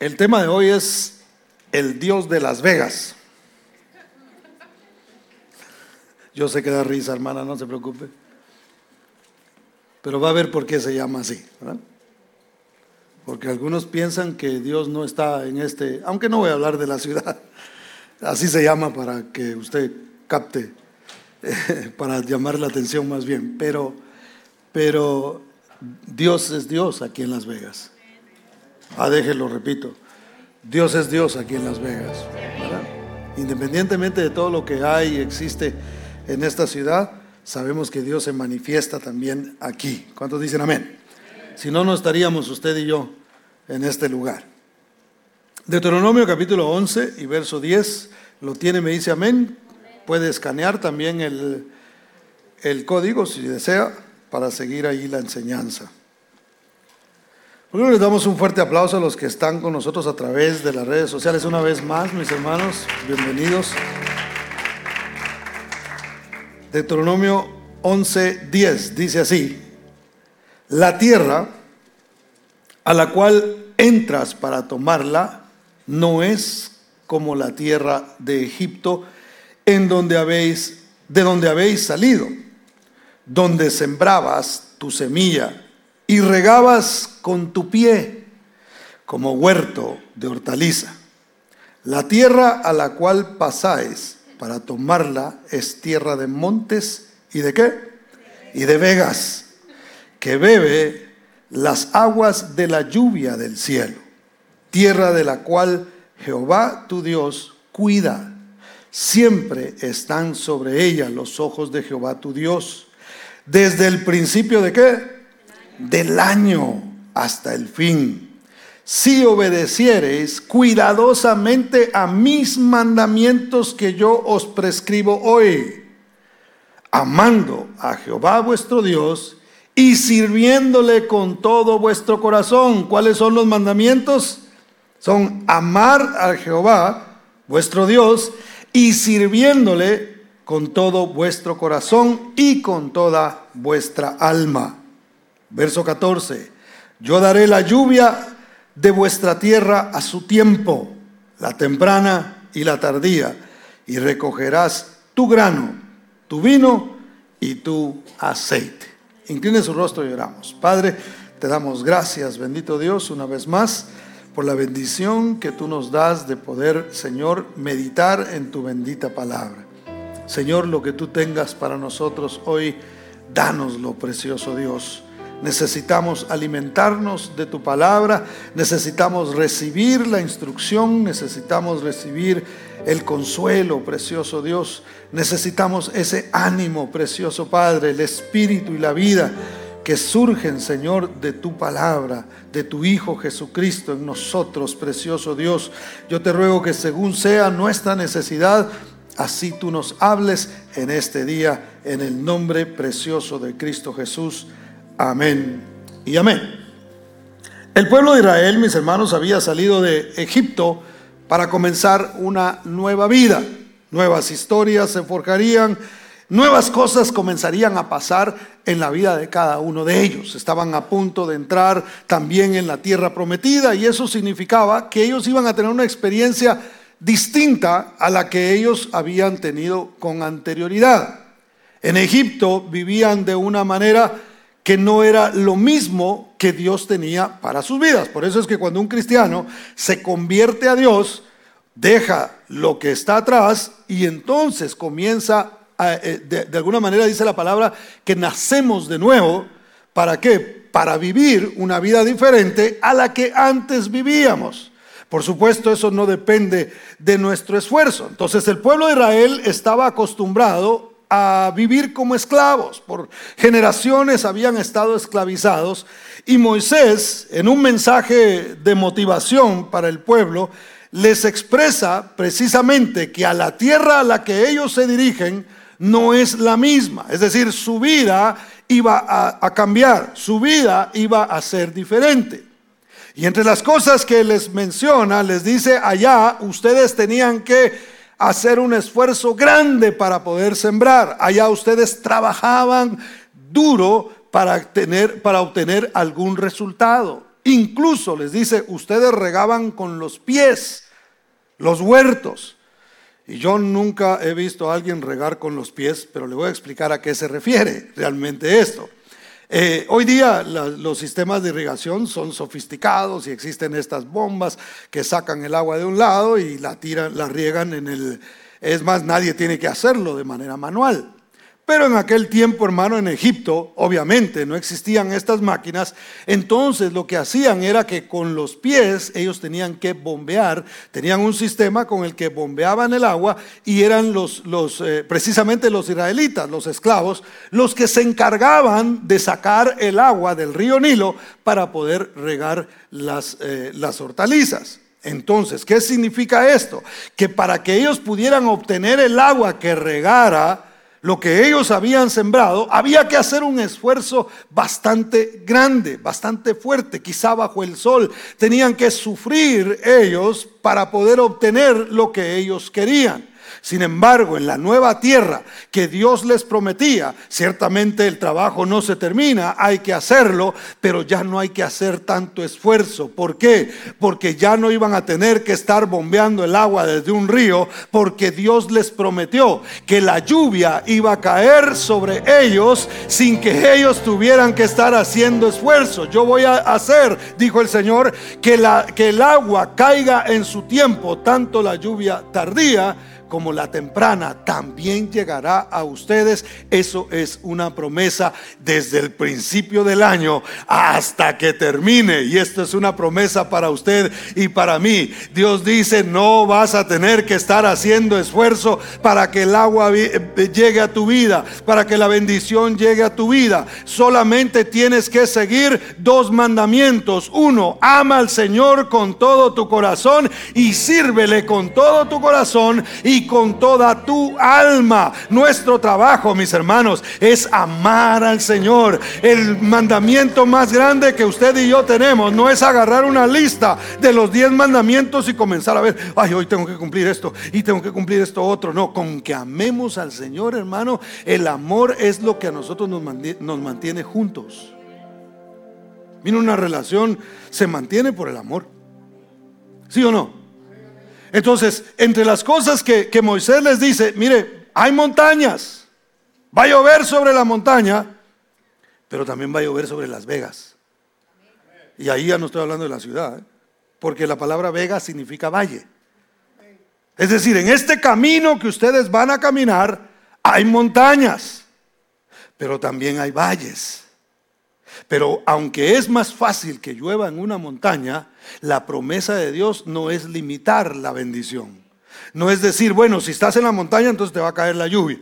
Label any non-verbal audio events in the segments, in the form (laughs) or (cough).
El tema de hoy es el Dios de Las Vegas. Yo sé que da risa, hermana, no se preocupe. Pero va a ver por qué se llama así. Porque algunos piensan que Dios no está en este, aunque no voy a hablar de la ciudad, así se llama para que usted capte, para llamar la atención más bien. Pero, pero Dios es Dios aquí en Las Vegas. Ah, déjelo, repito. Dios es Dios aquí en Las Vegas. Independientemente de todo lo que hay y existe en esta ciudad, sabemos que Dios se manifiesta también aquí. ¿Cuántos dicen amén? Si no, no estaríamos usted y yo en este lugar. Deuteronomio capítulo 11 y verso 10, lo tiene, me dice amén. Puede escanear también el, el código si desea para seguir ahí la enseñanza. Primero les damos un fuerte aplauso a los que están con nosotros a través de las redes sociales una vez más, mis hermanos, bienvenidos. Deuteronomio 11:10 dice así: La tierra a la cual entras para tomarla no es como la tierra de Egipto en donde habéis de donde habéis salido, donde sembrabas tu semilla y regabas con tu pie como huerto de hortaliza. La tierra a la cual pasáis para tomarla es tierra de montes y de qué? Y de vegas, que bebe las aguas de la lluvia del cielo, tierra de la cual Jehová tu Dios cuida. Siempre están sobre ella los ojos de Jehová tu Dios. Desde el principio de qué? Del año hasta el fin. Si obedeciereis cuidadosamente a mis mandamientos que yo os prescribo hoy, amando a Jehová vuestro Dios y sirviéndole con todo vuestro corazón. ¿Cuáles son los mandamientos? Son amar a Jehová vuestro Dios y sirviéndole con todo vuestro corazón y con toda vuestra alma Verso 14, yo daré la lluvia de vuestra tierra a su tiempo, la temprana y la tardía, y recogerás tu grano, tu vino y tu aceite. Incline su rostro y oramos. Padre, te damos gracias, bendito Dios, una vez más, por la bendición que tú nos das de poder, Señor, meditar en tu bendita palabra. Señor, lo que tú tengas para nosotros hoy, danoslo, precioso Dios. Necesitamos alimentarnos de tu palabra, necesitamos recibir la instrucción, necesitamos recibir el consuelo, precioso Dios, necesitamos ese ánimo, precioso Padre, el espíritu y la vida que surgen, Señor, de tu palabra, de tu Hijo Jesucristo en nosotros, precioso Dios. Yo te ruego que según sea nuestra necesidad, así tú nos hables en este día, en el nombre precioso de Cristo Jesús. Amén y amén. El pueblo de Israel, mis hermanos, había salido de Egipto para comenzar una nueva vida. Nuevas historias se forjarían, nuevas cosas comenzarían a pasar en la vida de cada uno de ellos. Estaban a punto de entrar también en la tierra prometida y eso significaba que ellos iban a tener una experiencia distinta a la que ellos habían tenido con anterioridad. En Egipto vivían de una manera que no era lo mismo que Dios tenía para sus vidas. Por eso es que cuando un cristiano se convierte a Dios, deja lo que está atrás y entonces comienza, eh, de, alguna manera dice la palabra, que nacemos de nuevo. ¿Para qué? Para vivir una vida diferente a la que antes vivíamos. Por supuesto, eso no depende de nuestro esfuerzo. Entonces el pueblo de Israel estaba acostumbrado a vivir como esclavos. Por generaciones habían estado esclavizados y Moisés, en un mensaje de motivación para el pueblo, les expresa precisamente que a la tierra a la que ellos se dirigen no es la misma. Es decir, su vida iba a, cambiar, su vida iba a ser diferente. Y entre las cosas que les menciona, les dice, allá ustedes tenían que hacer un esfuerzo grande para poder sembrar. Allá ustedes trabajaban duro para, tener, para obtener algún resultado. Incluso les dice, ustedes regaban con los pies los huertos. Y yo nunca he visto a alguien regar con los pies, pero le voy a explicar a qué se refiere realmente esto. Eh, hoy día los sistemas de irrigación son sofisticados y existen estas bombas que sacan el agua de un lado y la tiran, la riegan en el. Es más, nadie tiene que hacerlo de manera manual. Pero en aquel tiempo, hermano, en Egipto, obviamente no existían estas máquinas. Entonces lo que hacían era que con los pies ellos tenían que bombear, tenían un sistema con el que bombeaban el agua y eran los, los eh, precisamente los israelitas, los esclavos, los que se encargaban de sacar el agua del río Nilo para poder regar las, eh, las hortalizas. Entonces, ¿qué significa esto? Que para que ellos pudieran obtener el agua que regara, lo que ellos habían sembrado, había que hacer un esfuerzo bastante grande, bastante fuerte, quizá bajo el sol. Tenían que sufrir ellos para poder obtener lo que ellos querían. Sin embargo, en la nueva tierra que Dios les prometía, ciertamente el trabajo no se termina, hay que hacerlo, pero ya no hay que hacer tanto esfuerzo. ¿Por qué? Porque ya no iban a tener que estar bombeando el agua desde un río, porque Dios les prometió que la lluvia iba a caer sobre ellos sin que ellos tuvieran que estar haciendo esfuerzo. Yo voy a hacer, dijo el Señor, que, la, que el agua caiga en su tiempo, tanto la lluvia tardía como la temprana también llegará a ustedes. Eso es una promesa desde el principio del año hasta que termine. Y esto es una promesa para usted y para mí. Dios dice, no vas a tener que estar haciendo esfuerzo para que el agua llegue a tu vida, para que la bendición llegue a tu vida. Solamente tienes que seguir dos mandamientos. Uno, ama al Señor con todo tu corazón y sírvele con todo tu corazón. Y con toda tu alma. Nuestro trabajo, mis hermanos, es amar al Señor. El mandamiento más grande que usted y yo tenemos no es agarrar una lista de los diez mandamientos y comenzar a ver, ay, hoy tengo que cumplir esto y tengo que cumplir esto otro. No, con que amemos al Señor, hermano, el amor es lo que a nosotros nos mantiene, nos mantiene juntos. Mira, una relación se mantiene por el amor. ¿Sí o no? Entonces, entre las cosas que, Moisés les dice, mire, hay montañas, va a llover sobre la montaña, pero también va a llover sobre las vegas. Y ahí ya no estoy hablando de la ciudad, ¿eh? porque la palabra vega significa valle. Es decir, en este camino que ustedes van a caminar, hay montañas, pero también hay valles. Pero aunque es más fácil que llueva en una montaña, la promesa de Dios no es limitar la bendición. No es decir, bueno, si estás en la montaña, entonces te va a caer la lluvia,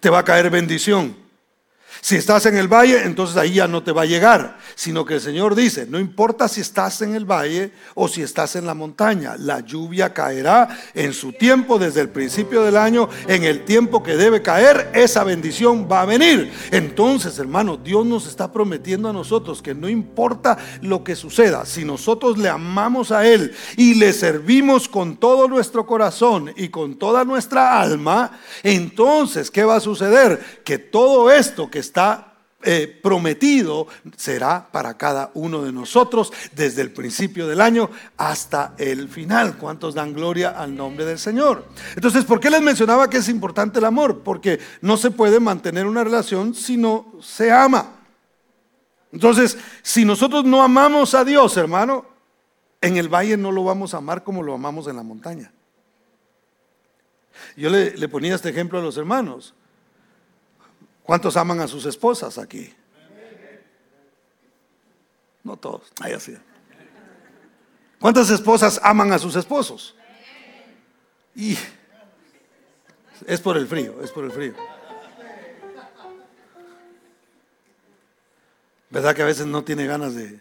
te va a caer bendición. Si estás en el valle, entonces ahí ya no te va a llegar, sino que el Señor dice, no importa si estás en el valle o si estás en la montaña, la lluvia caerá en su tiempo desde el principio del año, en el tiempo que debe caer, esa bendición va a venir. Entonces, hermano, Dios nos está prometiendo a nosotros que no importa lo que suceda, si nosotros le amamos a Él y le servimos con todo nuestro corazón y con toda nuestra alma, entonces, ¿qué va a suceder? Que todo esto que está eh, prometido será para cada uno de nosotros desde el principio del año hasta el final. ¿Cuántos dan gloria al nombre del Señor? Entonces, ¿por qué les mencionaba que es importante el amor? Porque no se puede mantener una relación si no se ama. Entonces, si nosotros no amamos a Dios, hermano, en el valle no lo vamos a amar como lo amamos en la montaña. Yo le, le ponía este ejemplo a los hermanos. ¿Cuántos aman a sus esposas aquí? No todos. Ahí así. ¿Cuántas esposas aman a sus esposos? Y es por el frío, es por el frío. ¿Verdad que a veces no tiene ganas de...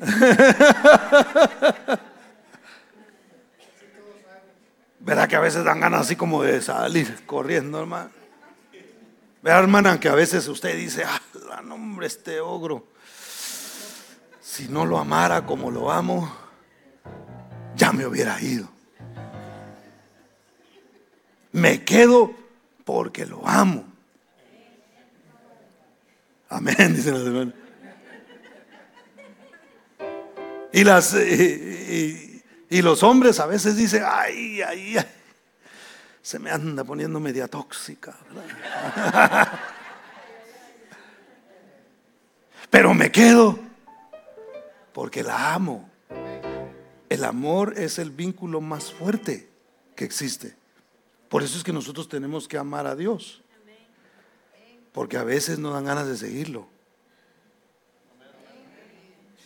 (laughs) ¿Verdad que a veces dan ganas así como de salir corriendo, hermano? Vea, hermana, que a veces usted dice, ah, nombre este ogro, si no lo amara como lo amo, ya me hubiera ido. Me quedo porque lo amo. Amén, (laughs) dice la hermana. Y, las, y, los hombres a veces dicen, ay, ay, ay, se me anda poniendo media tóxica. (laughs) Pero me quedo porque la amo. El amor es el vínculo más fuerte que existe. Por eso es que nosotros tenemos que amar a Dios. Porque a veces no dan ganas de seguirlo.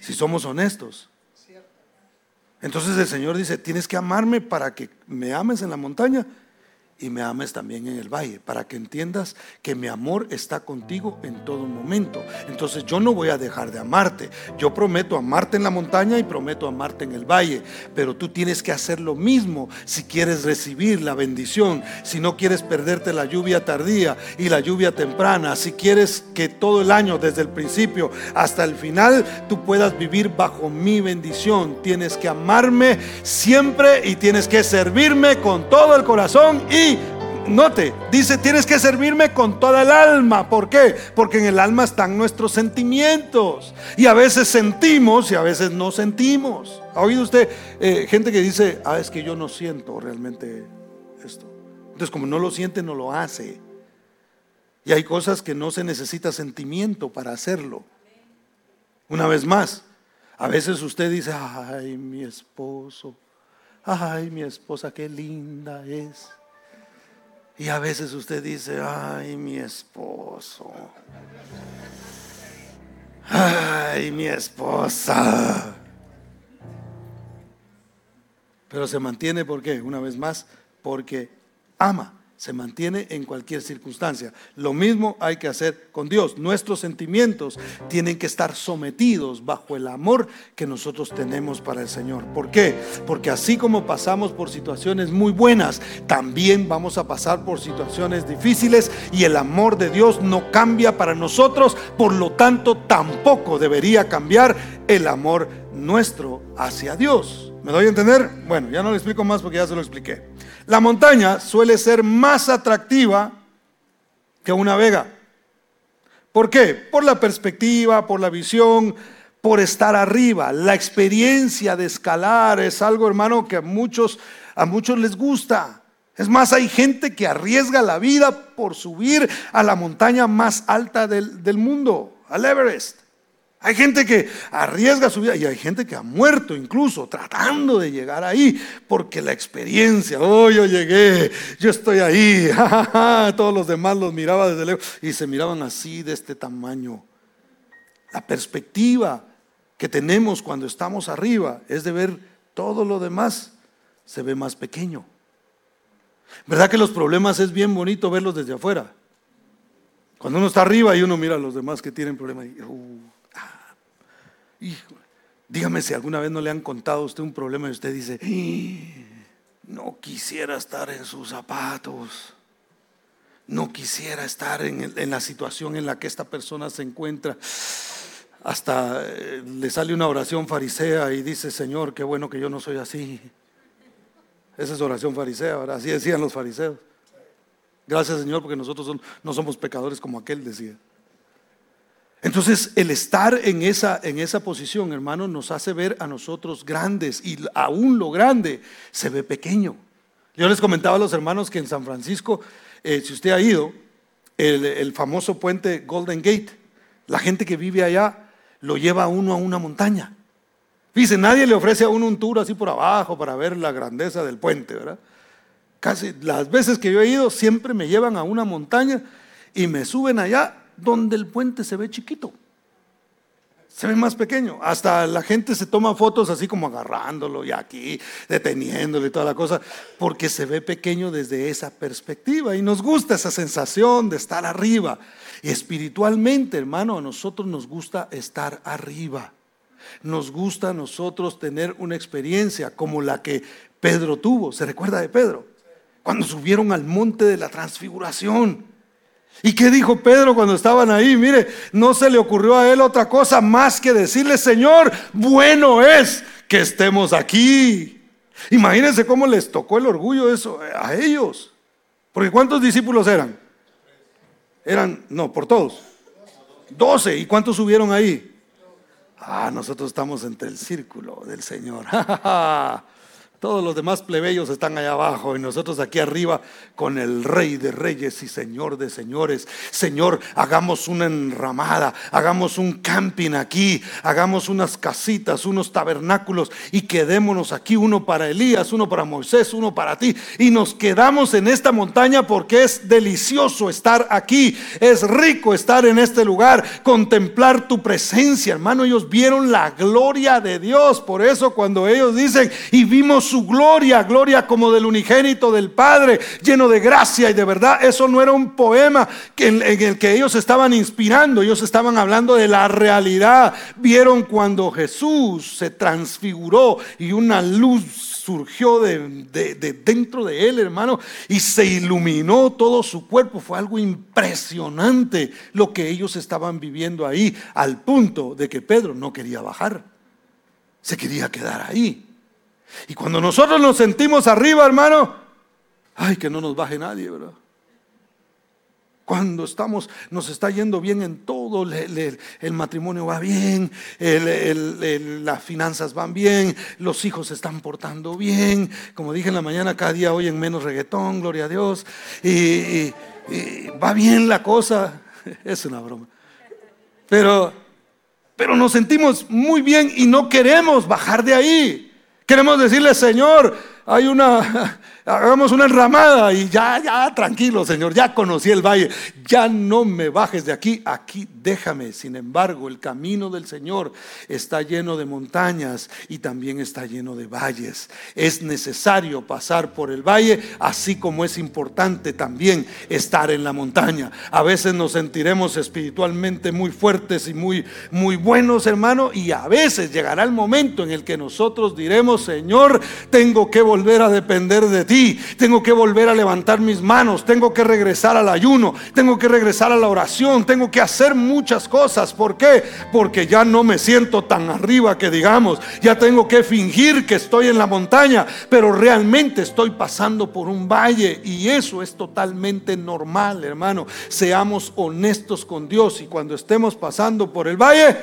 Si somos honestos. Entonces el Señor dice, tienes que amarme para que me ames en la montaña y me ames también en el valle, para que entiendas que mi amor está contigo en todo momento. Entonces yo no voy a dejar de amarte. Yo prometo amarte en la montaña y prometo amarte en el valle, pero tú tienes que hacer lo mismo si quieres recibir la bendición, si no quieres perderte la lluvia tardía y la lluvia temprana, si quieres que todo el año, desde el principio hasta el final, tú puedas vivir bajo mi bendición. Tienes que amarme siempre y tienes que servirme con todo el corazón y note, dice, tienes que servirme con toda el alma. ¿Por qué? Porque en el alma están nuestros sentimientos. Y a veces sentimos y a veces no sentimos. ¿Ha oído usted eh, gente que dice, ah, es que yo no siento realmente esto? Entonces, como no lo siente, no lo hace. Y hay cosas que no se necesita sentimiento para hacerlo. Una vez más, a veces usted dice, ay, mi esposo, ay, mi esposa, qué linda es. Y a veces usted dice, ay, mi esposo. Ay, mi esposa. Pero se mantiene, ¿por qué? Una vez más, porque ama se mantiene en cualquier circunstancia. Lo mismo hay que hacer con Dios. Nuestros sentimientos tienen que estar sometidos bajo el amor que nosotros tenemos para el Señor. ¿Por qué? Porque así como pasamos por situaciones muy buenas, también vamos a pasar por situaciones difíciles y el amor de Dios no cambia para nosotros, por lo tanto tampoco debería cambiar el amor nuestro hacia Dios. ¿Me doy a entender? Bueno, ya no le explico más porque ya se lo expliqué. La montaña suele ser más atractiva que una vega. ¿Por qué? Por la perspectiva, por la visión, por estar arriba. La experiencia de escalar es algo, hermano, que a muchos, a muchos les gusta. Es más, hay gente que arriesga la vida por subir a la montaña más alta del, del mundo, al Everest. Hay gente que arriesga su vida y hay gente que ha muerto incluso tratando de llegar ahí porque la experiencia, oh, yo llegué, yo estoy ahí, (laughs) todos los demás los miraba desde lejos y se miraban así de este tamaño. La perspectiva que tenemos cuando estamos arriba es de ver todo lo demás, se ve más pequeño. ¿Verdad que los problemas es bien bonito verlos desde afuera? Cuando uno está arriba y uno mira a los demás que tienen problemas. Y, uh, dígame si alguna vez no le han contado a usted un problema y usted dice, no quisiera estar en sus zapatos. No quisiera estar en, la situación en la que esta persona se encuentra hasta eh, le sale una oración farisea y dice, Señor, qué bueno que yo no soy así. Esa es oración farisea, así decían los fariseos. Gracias Señor porque nosotros no somos pecadores como aquel decía. Entonces, el estar en esa, en esa posición, hermano, nos hace ver a nosotros grandes y aún lo grande se ve pequeño. Yo les comentaba a los hermanos que en San Francisco, eh, si usted ha ido, el, famoso puente Golden Gate, la gente que vive allá lo lleva a uno a una montaña. Dice, nadie le ofrece a uno un tour así por abajo para ver la grandeza del puente, ¿verdad? Casi las veces que yo he ido, siempre me llevan a una montaña y me suben allá donde el puente se ve chiquito. Se ve más pequeño. Hasta la gente se toma fotos así como agarrándolo y aquí, deteniéndolo y toda la cosa, porque se ve pequeño desde esa perspectiva. Y nos gusta esa sensación de estar arriba. Y espiritualmente, hermano, a nosotros nos gusta estar arriba. Nos gusta a nosotros tener una experiencia como la que Pedro tuvo. ¿Se recuerda de Pedro? Cuando subieron al monte de la transfiguración. ¿Y qué dijo Pedro cuando estaban ahí? Mire, no se le ocurrió a él otra cosa más que decirle, Señor, bueno es que estemos aquí. Imagínense cómo les tocó el orgullo eso a ellos. Porque ¿cuántos discípulos eran? Eran, no, por todos. Doce. ¿Y cuántos subieron ahí? Ah, nosotros estamos entre el círculo del Señor. (laughs) Todos los demás plebeyos están allá abajo y nosotros aquí arriba con el Rey de Reyes y Señor de Señores. Señor, hagamos una enramada, hagamos un camping aquí, hagamos unas casitas, unos tabernáculos y quedémonos aquí, uno para Elías, uno para Moisés, uno para ti. Y nos quedamos en esta montaña porque es delicioso estar aquí, es rico estar en este lugar, contemplar tu presencia, hermano. Ellos vieron la gloria de Dios. Por eso cuando ellos dicen, y vimos su gloria, gloria como del unigénito del Padre, lleno de gracia y de verdad. Eso no era un poema en, el que ellos estaban inspirando, ellos estaban hablando de la realidad. Vieron cuando Jesús se transfiguró y una luz surgió de, de, dentro de él, hermano, y se iluminó todo su cuerpo. Fue algo impresionante lo que ellos estaban viviendo ahí, al punto de que Pedro no quería bajar, se quería quedar ahí. Y cuando nosotros nos sentimos arriba, hermano, ay, que no nos baje nadie, ¿verdad? Cuando estamos, nos está yendo bien en todo, el matrimonio va bien, las finanzas van bien, los hijos se están portando bien, como dije en la mañana, cada día oyen menos reggaetón, gloria a Dios, y, y va bien la cosa, (laughs) es una broma. Pero, pero nos sentimos muy bien y no queremos bajar de ahí. Queremos decirle, Señor, hay una, (laughs) hagamos una enramada y ya, ya, tranquilo, Señor, ya conocí el valle, ya no me bajes de aquí, aquí déjame. Sin embargo, el camino del Señor está lleno de montañas y también está lleno de valles. Es necesario pasar por el valle, así como es importante también estar en la montaña. A veces nos sentiremos espiritualmente muy fuertes y muy, muy buenos, hermano, y a veces llegará el momento en el que nosotros diremos, Señor, tengo que volver a depender de ti tengo que volver a levantar mis manos, tengo que regresar al ayuno, tengo que regresar a la oración, tengo que hacer muchas cosas. ¿Por qué? Porque ya no me siento tan arriba que digamos, ya tengo que fingir que estoy en la montaña, pero realmente estoy pasando por un valle y eso es totalmente normal, hermano. Seamos honestos con Dios y cuando estemos pasando por el valle,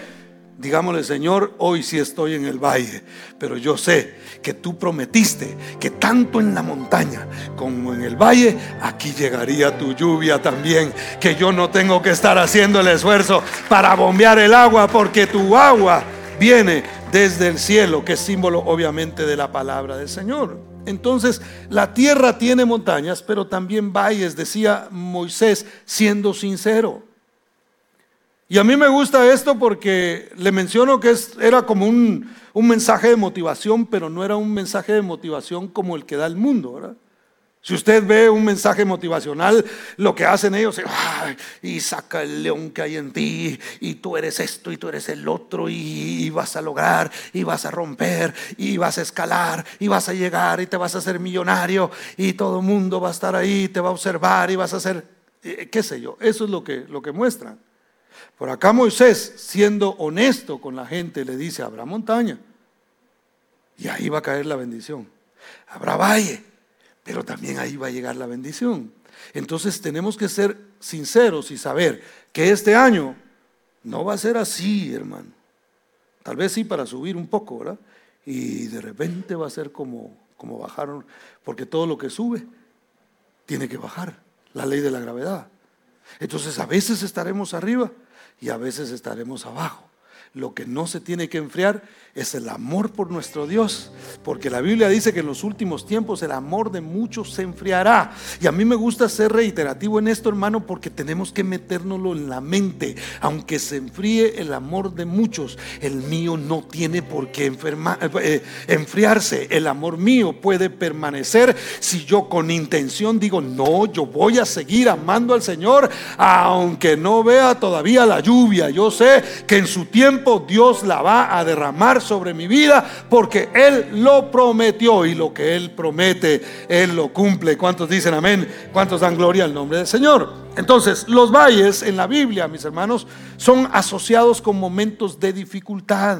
Digámosle, Señor, hoy sí estoy en el valle, pero yo sé que tú prometiste que tanto en la montaña como en el valle, aquí llegaría tu lluvia también, que yo no tengo que estar haciendo el esfuerzo para bombear el agua, porque tu agua viene desde el cielo, que es símbolo obviamente de la palabra del Señor. Entonces, la tierra tiene montañas, pero también valles, decía Moisés, siendo sincero. Y a mí me gusta esto porque le menciono que era como un, mensaje de motivación, pero no era un mensaje de motivación como el que da el mundo, ¿verdad? Si usted ve un mensaje motivacional, lo que hacen ellos es, y saca el león que hay en ti, y tú eres esto, y tú eres el otro, y, y, vas a lograr, y vas a romper, y vas a escalar, y vas a llegar, y te vas a hacer millonario, y todo el mundo va a estar ahí, te va a observar, y vas a hacer, eh, qué sé yo, eso es lo que, lo que muestran. Por acá Moisés, siendo honesto con la gente, le dice, habrá montaña. Y ahí va a caer la bendición. Habrá valle, pero también ahí va a llegar la bendición. Entonces tenemos que ser sinceros y saber que este año no va a ser así, hermano. Tal vez sí para subir un poco, ¿verdad? Y de repente va a ser como, como bajaron, porque todo lo que sube tiene que bajar, la ley de la gravedad. Entonces a veces estaremos arriba y a veces estaremos abajo. Lo que no se tiene que enfriar es el amor por nuestro Dios, porque la Biblia dice que en los últimos tiempos el amor de muchos se enfriará. Y a mí me gusta ser reiterativo en esto, hermano, porque tenemos que metérnoslo en la mente. Aunque se enfríe el amor de muchos, el mío no tiene por qué eh, enfriarse. El amor mío puede permanecer si yo con intención digo, no, yo voy a seguir amando al Señor, aunque no vea todavía la lluvia. Yo sé que en su tiempo Dios la va a derramar sobre mi vida porque Él lo prometió y lo que Él promete, Él lo cumple. ¿Cuántos dicen amén? ¿Cuántos dan gloria al nombre del Señor? Entonces, los valles en la Biblia, mis hermanos, son asociados con momentos de dificultad,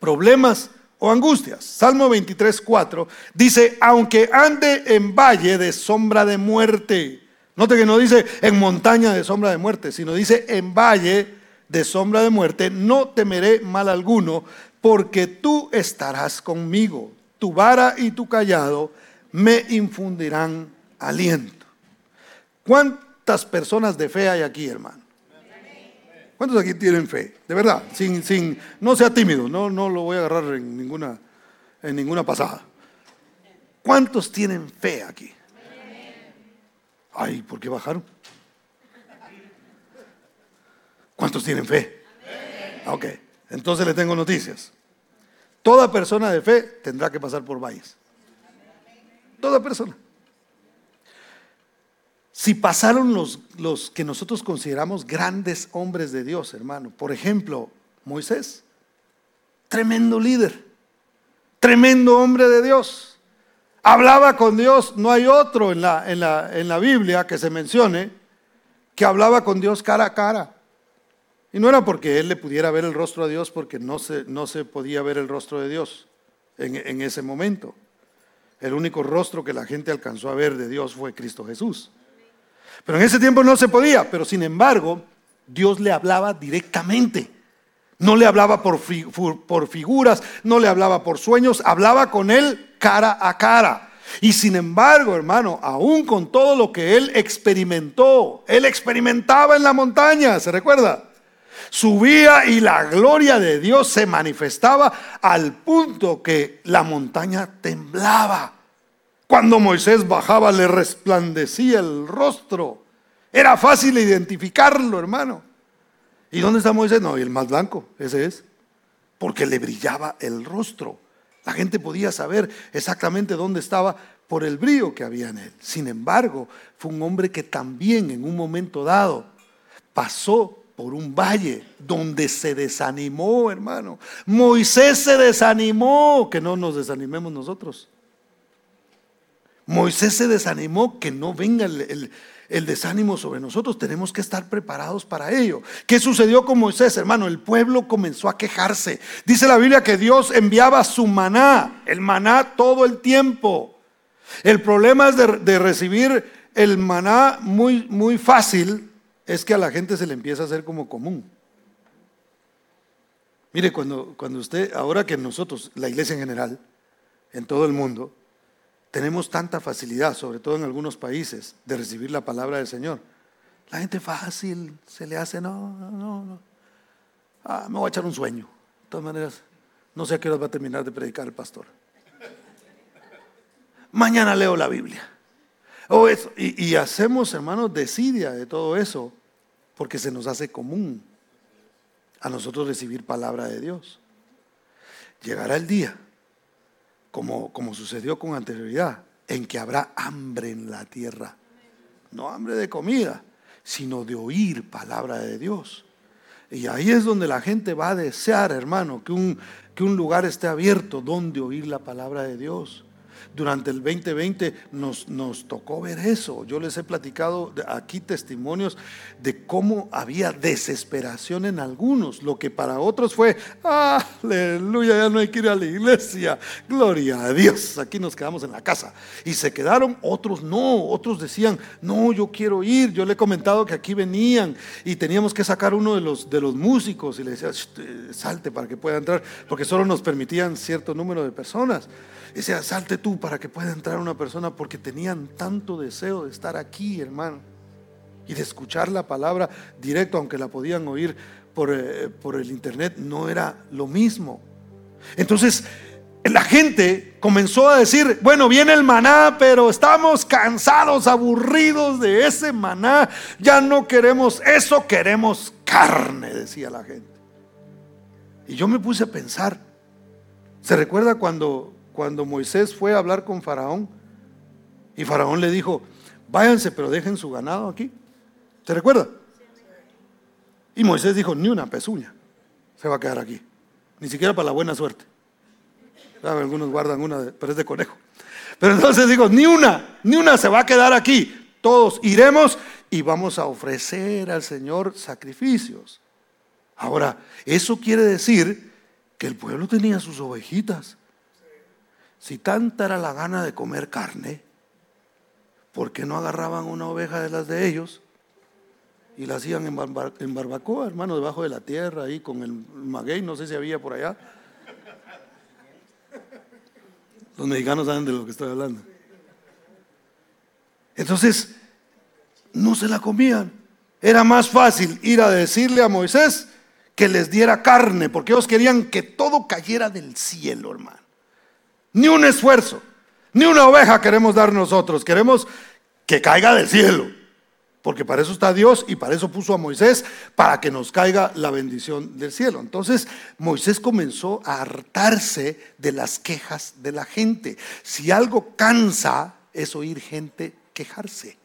problemas o angustias. Salmo 23, 4 dice, aunque ande en valle de sombra de muerte. Note que no dice en montaña de sombra de muerte, sino dice en valle de sombra de muerte, no temeré mal alguno, porque tú estarás conmigo. Tu vara y tu callado me infundirán aliento. ¿Cuántas personas de fe hay aquí, hermano? ¿Cuántos aquí tienen fe? De verdad, sin, sin, no sea tímido, no, no lo voy a agarrar en ninguna, en ninguna pasada. ¿Cuántos tienen fe aquí? Ay, ¿por qué bajaron? ¿Cuántos tienen fe? Ok, entonces le tengo noticias. Toda persona de fe tendrá que pasar por valles. Toda persona. Si pasaron los, los que nosotros consideramos grandes hombres de Dios, hermano, por ejemplo, Moisés, tremendo líder, tremendo hombre de Dios, hablaba con Dios, no hay otro en la, en la, en la Biblia que se mencione que hablaba con Dios cara a cara. Y no era porque él le pudiera ver el rostro a Dios, porque no se, no se podía ver el rostro de Dios en, en ese momento. El único rostro que la gente alcanzó a ver de Dios fue Cristo Jesús. Pero en ese tiempo no se podía, pero sin embargo, Dios le hablaba directamente. No le hablaba por, por, figuras, no le hablaba por sueños, hablaba con él cara a cara. Y sin embargo, hermano, aún con todo lo que él experimentó, él experimentaba en la montaña, ¿se recuerda? Subía y la gloria de Dios se manifestaba al punto que la montaña temblaba. Cuando Moisés bajaba le resplandecía el rostro. Era fácil identificarlo, hermano. ¿Y dónde está Moisés? No, y el más blanco, ese es. Porque le brillaba el rostro. La gente podía saber exactamente dónde estaba por el brillo que había en él. Sin embargo, fue un hombre que también en un momento dado pasó por un valle donde se desanimó, hermano. Moisés se desanimó, que no nos desanimemos nosotros. Moisés se desanimó, que no venga el, desánimo sobre nosotros, tenemos que estar preparados para ello. ¿Qué sucedió con Moisés, hermano? El pueblo comenzó a quejarse. Dice la Biblia que Dios enviaba su maná, el maná todo el tiempo. El problema es de, de recibir el maná muy, muy fácil es que a la gente se le empieza a hacer como común. Mire, cuando, cuando usted, ahora que nosotros, la iglesia en general, en todo el mundo, tenemos tanta facilidad, sobre todo en algunos países, de recibir la palabra del Señor. La gente fácil se le hace, no, no, no. Ah, me voy a echar un sueño. De todas maneras, no sé a qué hora va a terminar de predicar el pastor. Mañana leo la Biblia. Oh, y, hacemos, hermanos, desidia de todo eso, porque se nos hace común a nosotros recibir palabra de Dios. Llegará el día, como, como sucedió con anterioridad, en que habrá hambre en la tierra. No hambre de comida, sino de oír palabra de Dios. Y ahí es donde la gente va a desear, hermano, que un, que un lugar esté abierto donde oír la palabra de Dios durante el 2020 nos, nos tocó ver eso. Yo les he platicado aquí testimonios de cómo había desesperación en algunos, lo que para otros fue, aleluya, ya no hay que ir a la iglesia, gloria a Dios, aquí nos quedamos en la casa. Y se quedaron, otros no, otros decían, no, yo quiero ir, yo le he comentado que aquí venían y teníamos que sacar uno de los, de los músicos y le decía, eh, salte para que pueda entrar, porque solo nos permitían cierto número de personas. Y decía, salte tú para que pueda entrar una persona porque tenían tanto deseo de estar aquí, hermano, y de escuchar la palabra directo, aunque la podían oír por, eh, por el internet, no era lo mismo. Entonces, la gente comenzó a decir, bueno, viene el maná, pero estamos cansados, aburridos de ese maná, ya no queremos eso, queremos carne, decía la gente. Y yo me puse a pensar, ¿se recuerda cuando cuando Moisés fue a hablar con Faraón y Faraón le dijo, váyanse pero dejen su ganado aquí. ¿Se recuerda? Y Moisés dijo, ni una pezuña se va a quedar aquí, ni siquiera para la buena suerte. Algunos guardan una, pero es de conejo. Pero entonces dijo, ni una, ni una se va a quedar aquí. Todos iremos y vamos a ofrecer al Señor sacrificios. Ahora, eso quiere decir que el pueblo tenía sus ovejitas. Si tanta era la gana de comer carne, ¿por qué no agarraban una oveja de las de ellos Y la hacían en, barbacoa, hermano, debajo de la tierra, ahí con el maguey, no sé si había por allá. Los mexicanos saben de lo que estoy hablando. Entonces, no se la comían. Era más fácil ir a decirle a Moisés que les diera carne, porque ellos querían que todo cayera del cielo, hermano. Ni un esfuerzo, ni una oveja queremos dar nosotros, queremos que caiga del cielo, porque para eso está Dios y para eso puso a Moisés, para que nos caiga la bendición del cielo. Entonces Moisés comenzó a hartarse de las quejas de la gente. Si algo cansa, es oír gente quejarse.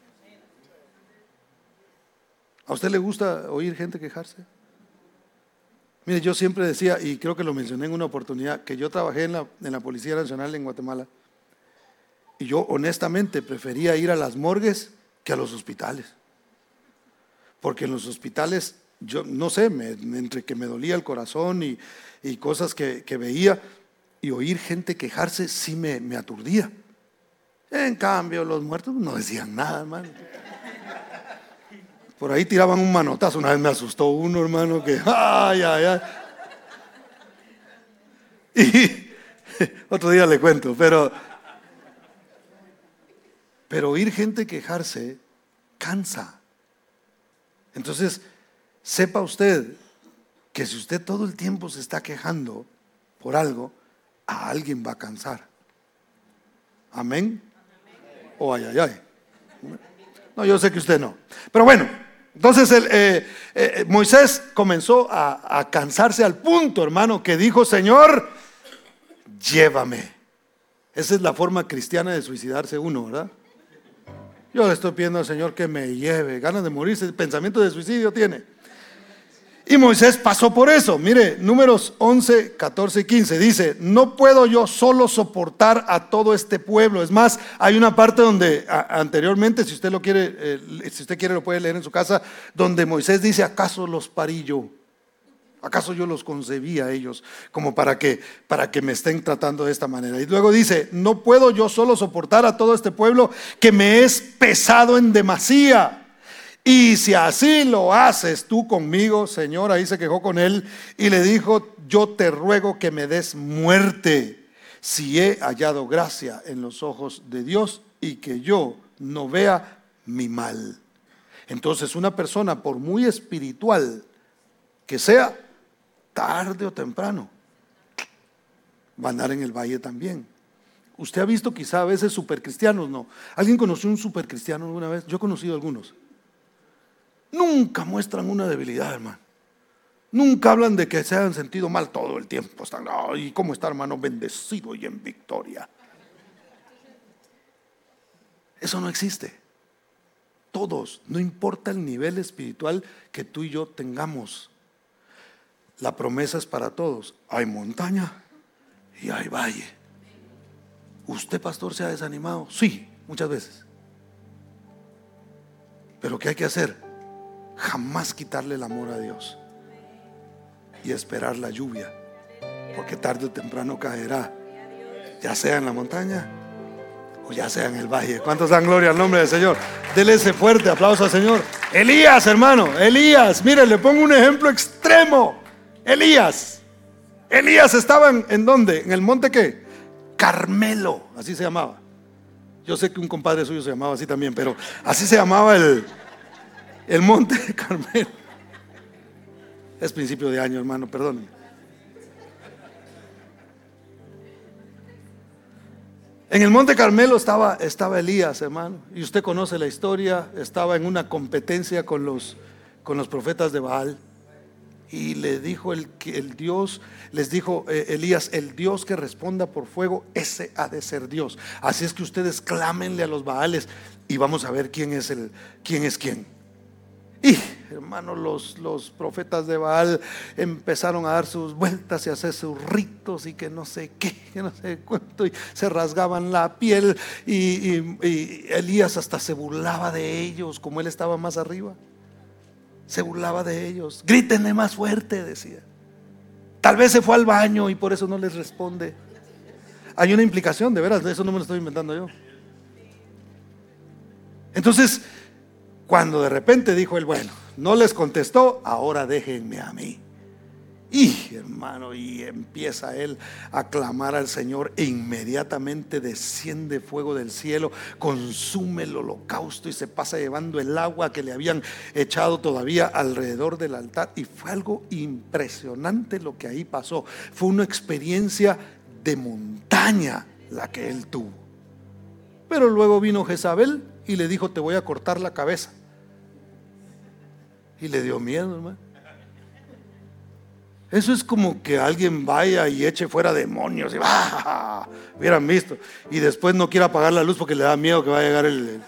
¿A usted le gusta oír gente quejarse? Mire, yo siempre decía, y creo que lo mencioné en una oportunidad, que yo trabajé en la, en la Policía Nacional en Guatemala. Y yo honestamente prefería ir a las morgues que a los hospitales. Porque en los hospitales, yo no sé, entre que me dolía el corazón y, cosas que, veía, y oír gente quejarse sí me, me aturdía. En cambio, los muertos no decían nada, hermano. Por ahí tiraban un manotazo. Una vez me asustó uno, hermano, que, ay, ay, ay. Y (laughs) otro día le cuento, pero, pero oír gente quejarse cansa. Entonces, sepa usted que si usted todo el tiempo se está quejando por algo, a alguien va a cansar. Amén. O ay, ay, ay. No, yo sé que usted no. Pero bueno, entonces eh, eh, Moisés comenzó a, a cansarse al punto, hermano, que dijo, Señor, llévame. Esa es la forma cristiana de suicidarse uno, ¿verdad? Yo le estoy pidiendo al Señor que me lleve. Ganas de morirse, pensamiento de suicidio tiene. Y Moisés pasó por eso. Mire, números 11, 14 y 15. Dice, no puedo yo solo soportar a todo este pueblo. Es más, hay una parte donde anteriormente, si usted lo quiere, eh, si usted quiere lo puede leer en su casa, donde Moisés dice, ¿acaso los parí yo? ¿Acaso yo los concebí a ellos como para que, para que me estén tratando de esta manera? Y luego dice, no puedo yo solo soportar a todo este pueblo que me es pesado en demasía. Y si así lo haces tú conmigo, Señor, ahí se quejó con él y le dijo, yo te ruego que me des muerte si he hallado gracia en los ojos de Dios y que yo no vea mi mal. Entonces una persona, por muy espiritual que sea, tarde o temprano, va a andar en el valle también. Usted ha visto quizá a veces supercristianos, ¿no? ¿Alguien conoció un supercristiano alguna vez? Yo he conocido algunos nunca muestran una debilidad, hermano. Nunca hablan de que se hayan sentido mal todo el tiempo. Están, ay, ¿cómo está, hermano? Bendecido y en victoria. Eso no existe. Todos, no importa el nivel espiritual que tú y yo tengamos. La promesa es para todos. Hay montaña y hay valle. ¿Usted, pastor, se ha desanimado? Sí, muchas veces. Pero ¿qué hay que hacer? Jamás quitarle el amor a Dios y esperar la lluvia, porque tarde o temprano caerá, ya sea en la montaña o ya sea en el valle. ¿Cuántos dan gloria al nombre del Señor? Dele ese fuerte aplauso al Señor. Elías, hermano, Elías, mire, le pongo un ejemplo extremo. Elías, Elías estaba en, ¿en dónde? ¿En el monte qué? Carmelo, así se llamaba. Yo sé que un compadre suyo se llamaba así también, pero así se llamaba el, el monte Carmelo. Es principio de año, hermano, perdón. En el monte Carmelo estaba, estaba Elías, hermano, y usted conoce la historia, estaba en una competencia con los, con los profetas de Baal. Y le dijo el, el Dios, les dijo eh, Elías, el Dios que responda por fuego, ese ha de ser Dios. Así es que ustedes clámenle a los Baales y vamos a ver quién es el, quién es quién. Y, hermano, los, los profetas de Baal empezaron a dar sus vueltas y a hacer sus ritos y que no sé qué, (laughs) que no sé cuánto, y se rasgaban la piel. Y, Elías hasta se burlaba de ellos, como él estaba más arriba. Se burlaba de ellos. Grítenle más fuerte, decía. Tal vez se fue al baño y por eso no les responde. Hay una implicación, de veras, eso no me lo estoy inventando yo. Entonces, cuando de repente dijo él, bueno, no les contestó, ahora déjenme a mí. Y hermano, y empieza él a clamar al Señor e inmediatamente desciende fuego del cielo, consume el holocausto y se pasa llevando el agua que le habían echado todavía alrededor del altar. Y fue algo impresionante lo que ahí pasó. Fue una experiencia de montaña la que él tuvo. Pero luego vino Jezabel y le dijo, te voy a cortar la cabeza. Y le dio miedo, hermano. Eso es como que alguien vaya y eche fuera demonios y ¡ah! hubieran visto. Y después no quiera apagar la luz porque le da miedo que vaya a llegar el,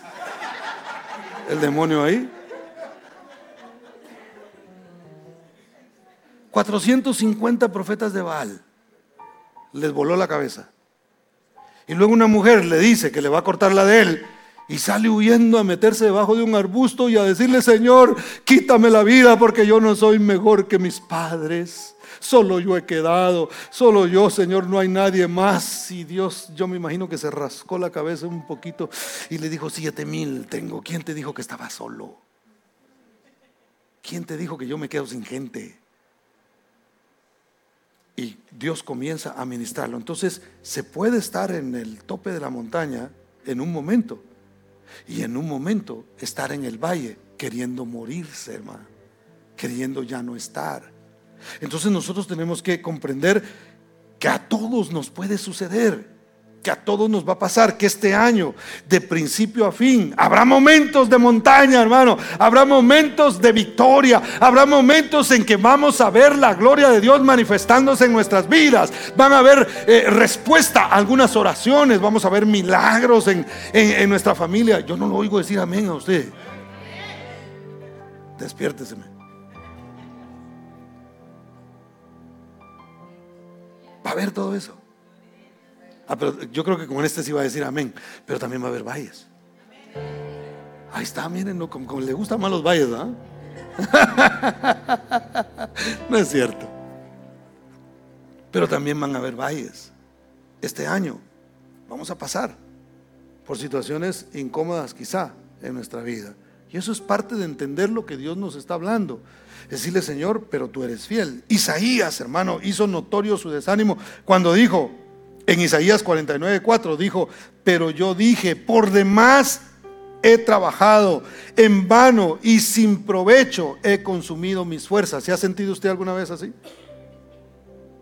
el demonio ahí. 450 profetas de Baal les voló la cabeza. Y luego una mujer le dice que le va a cortar la de él y sale huyendo a meterse debajo de un arbusto y a decirle, Señor, quítame la vida porque yo no soy mejor que mis padres. Solo yo he quedado, solo yo, Señor, no hay nadie más. Y Dios, yo me imagino que se rascó la cabeza un poquito y le dijo, siete mil tengo. ¿Quién te dijo que estaba solo? ¿Quién te dijo que yo me quedo sin gente? Y Dios comienza a ministrarlo. Entonces, se puede estar en el tope de la montaña en un momento y en un momento estar en el valle queriendo morirse, hermano, queriendo ya no estar. Entonces nosotros tenemos que comprender que a todos nos puede suceder que a todos nos va a pasar, que este año, de principio a fin, habrá momentos de montaña, hermano, habrá momentos de victoria, habrá momentos en que vamos a ver la gloria de Dios manifestándose en nuestras vidas, van a haber eh, respuesta a algunas oraciones, vamos a ver milagros en, en, nuestra familia. Yo no lo oigo decir amén a usted. Despiérteseme. Va a haber todo eso. Ah, pero yo creo que como en este sí va a decir amén, pero también va a haber valles. Ahí está, miren, ¿no? como, le gustan más los valles, ¿ah? (laughs) no es cierto. Pero también van a haber valles. Este año vamos a pasar por situaciones incómodas quizá en nuestra vida. Y eso es parte de entender lo que Dios nos está hablando. Decirle, Señor, pero tú eres fiel. Isaías, hermano, hizo notorio su desánimo cuando dijo, en Isaías 49:4 dijo, pero yo dije, por demás he trabajado en vano y sin provecho he consumido mis fuerzas. ¿Se ha sentido usted alguna vez así?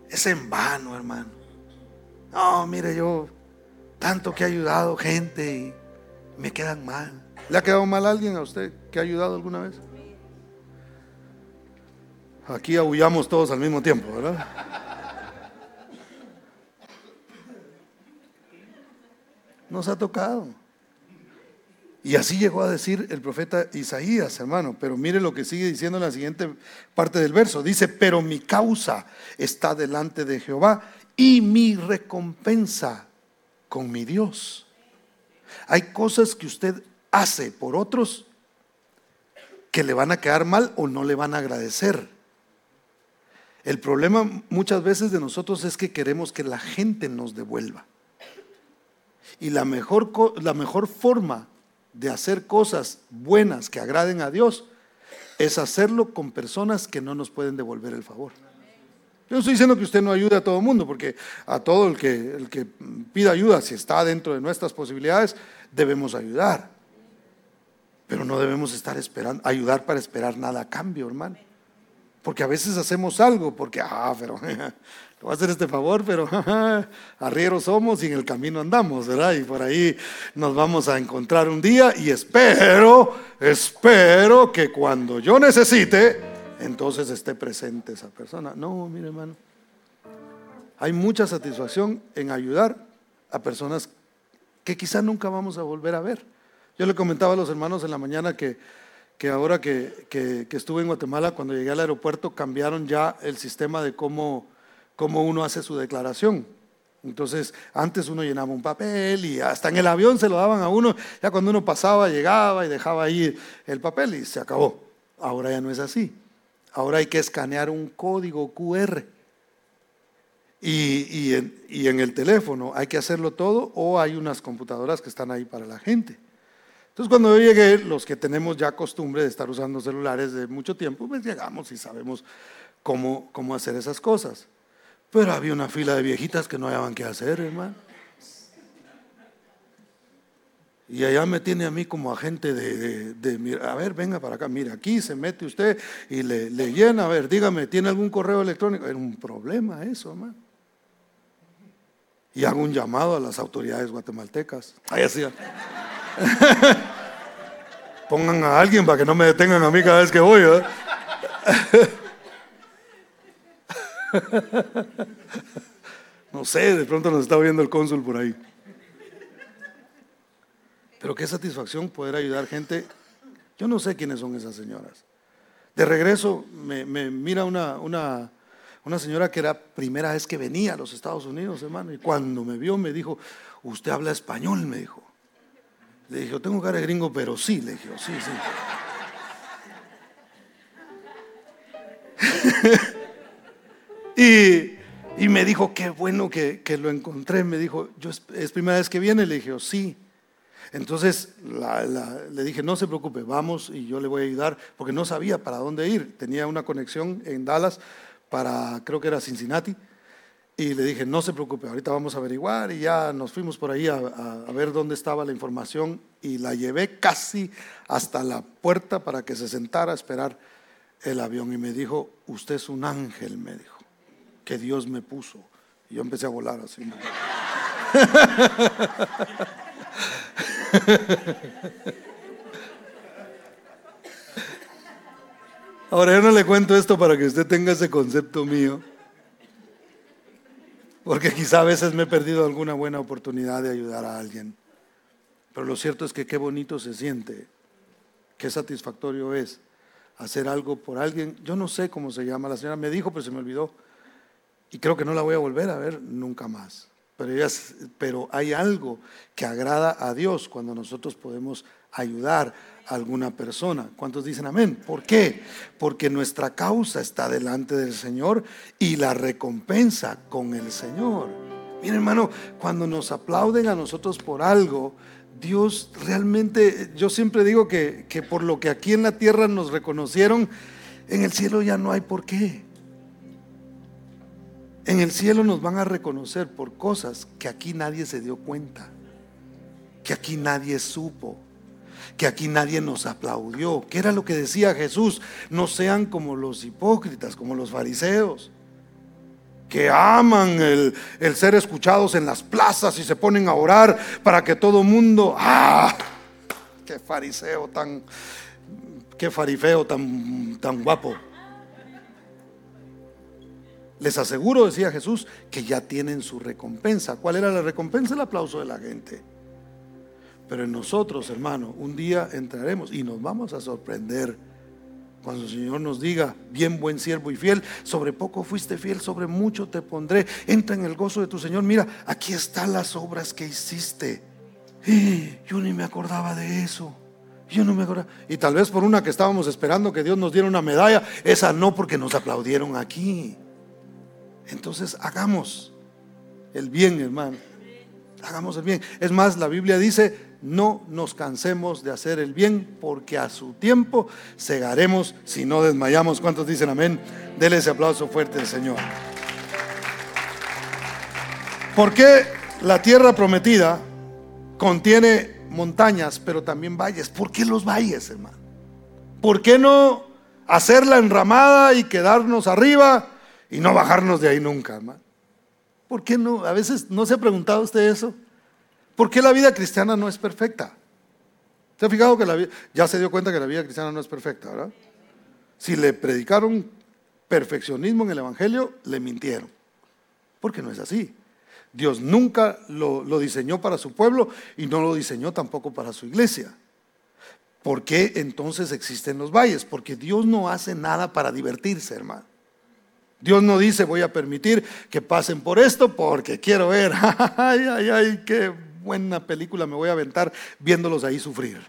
Es en vano, hermano. No, mire, yo tanto que he ayudado gente y me quedan mal. ¿Le ha quedado mal alguien a usted que ha ayudado alguna vez? Aquí aullamos todos al mismo tiempo, ¿verdad? Nos ha tocado. Y así llegó a decir el profeta Isaías, hermano. Pero mire lo que sigue diciendo en la siguiente parte del verso. Dice, pero mi causa está delante de Jehová y mi recompensa con mi Dios. Hay cosas que usted hace por otros que le van a quedar mal o no le van a agradecer. El problema muchas veces de nosotros es que queremos que la gente nos devuelva. Y la mejor, la mejor forma de hacer cosas buenas que agraden a Dios es hacerlo con personas que no nos pueden devolver el favor. Yo no estoy diciendo que usted no ayude a todo el mundo, porque a todo el que, el que pida ayuda, si está dentro de nuestras posibilidades, debemos ayudar. Pero no debemos estar esperando, ayudar para esperar nada a cambio, hermano. Porque a veces hacemos algo, porque, ah, pero (laughs) te voy a hacer este favor, pero (laughs) arrieros somos y en el camino andamos, ¿verdad? Y por ahí nos vamos a encontrar un día y espero, espero que cuando yo necesite, entonces esté presente esa persona. No, mire hermano, hay mucha satisfacción en ayudar a personas que quizá nunca vamos a volver a ver. Yo le comentaba a los hermanos en la mañana que, que ahora que, que estuve en Guatemala, cuando llegué al aeropuerto, cambiaron ya el sistema de cómo cómo uno hace su declaración. Entonces, antes uno llenaba un papel y hasta en el avión se lo daban a uno. Ya cuando uno pasaba, llegaba y dejaba ahí el papel y se acabó. Ahora ya no es así. Ahora hay que escanear un código QR. Y, en, en el teléfono hay que hacerlo todo o hay unas computadoras que están ahí para la gente. Entonces cuando yo llegué, los que tenemos ya costumbre de estar usando celulares de mucho tiempo, pues llegamos y sabemos cómo, cómo hacer esas cosas. Pero había una fila de viejitas que no hallaban qué hacer, hermano. Y allá me tiene a mí como agente de, a ver, venga para acá, mire, aquí se mete usted y le, llena, a ver, dígame, ¿tiene algún correo electrónico? Era un problema eso, hermano. Y hago un llamado a las autoridades guatemaltecas. Ahí hacía. (laughs) Pongan a alguien para que no me detengan a mí cada vez que voy. ¿eh? (laughs) (laughs) no sé, de pronto nos está viendo el cónsul por ahí. Pero qué satisfacción poder ayudar gente. Yo no sé quiénes son esas señoras. De regreso me, mira una, una, una, señora que era primera vez que venía a los Estados Unidos, hermano, y cuando me vio me dijo, usted habla español, me dijo. Le dije, yo tengo cara de gringo, pero sí, le dije, sí, sí. (laughs) y, me dijo, qué bueno que, lo encontré. Me dijo, yo es, primera vez que viene. Le dije, sí. Entonces le dije, no se preocupe, vamos y yo le voy a ayudar, porque no sabía para dónde ir. Tenía una conexión en Dallas para, creo que era Cincinnati, y le dije, no se preocupe, ahorita vamos a averiguar, y ya nos fuimos por ahí a ver dónde estaba la información, y la llevé casi hasta la puerta para que se sentara a esperar el avión. Y me dijo, usted es un ángel, me dijo, que Dios me puso. Y yo empecé a volar así. (laughs) Ahora yo no le cuento esto para que usted tenga ese concepto mío, porque quizá a veces me he perdido alguna buena oportunidad de ayudar a alguien. Pero lo cierto es que qué bonito se siente, qué satisfactorio es hacer algo por alguien. Yo no sé cómo se llama, la señora me dijo, pero se me olvidó. Y creo que no la voy a volver a ver nunca más. Pero, pero hay algo que agrada a Dios cuando nosotros podemos ayudar a alguna persona. ¿Cuántos dicen amén? ¿Por qué? Porque nuestra causa está delante del Señor y la recompensa con el Señor. Mira hermano, cuando nos aplauden a nosotros por algo, Dios realmente, yo siempre digo que, que por lo que aquí en la tierra nos reconocieron, en el cielo ya no hay por qué. En el cielo nos van a reconocer por cosas que aquí nadie se dio cuenta, que aquí nadie supo, que aquí nadie nos aplaudió, que era lo que decía Jesús, no sean como los hipócritas, como los fariseos, que aman el, ser escuchados en las plazas y se ponen a orar para que todo mundo, ah, qué fariseo tan, qué farifeo tan, tan guapo. Les aseguro, decía Jesús, que ya tienen su recompensa. ¿Cuál era la recompensa? El aplauso de la gente. Pero en nosotros, hermano, un día entraremos y nos vamos a sorprender cuando el Señor nos diga, bien buen siervo y fiel, sobre poco fuiste fiel, sobre mucho te pondré. Entra en el gozo de tu Señor. Mira, aquí están las obras que hiciste. yo ni me acordaba de eso. Yo no me acordaba. Y tal vez por una que estábamos esperando que Dios nos diera una medalla, esa no porque nos aplaudieron aquí. Entonces hagamos el bien, hermano. Hagamos el bien. Es más, la Biblia dice, no nos cansemos de hacer el bien, porque a su tiempo segaremos si no desmayamos. ¿Cuántos dicen amén? Dele ese aplauso fuerte al Señor. ¿Por qué la tierra prometida contiene montañas, pero también valles? ¿Por qué los valles, hermano? ¿Por qué no hacerla enramada y quedarnos arriba? Y no bajarnos de ahí nunca, hermano. ¿Por qué no? A veces no se ha preguntado usted eso. ¿Por qué la vida cristiana no es perfecta? ¿Se ha fijado que la vida, ya se dio cuenta que la vida cristiana no es perfecta, verdad? Si le predicaron perfeccionismo en el Evangelio, le mintieron. Porque no es así. Dios nunca lo, lo diseñó para su pueblo y no lo diseñó tampoco para su iglesia. ¿Por qué entonces existen los valles? Porque Dios no hace nada para divertirse, hermano. Dios no dice voy a permitir que pasen por esto porque quiero ver, (laughs) ay, ay, ay, qué buena película me voy a aventar viéndolos ahí sufrir.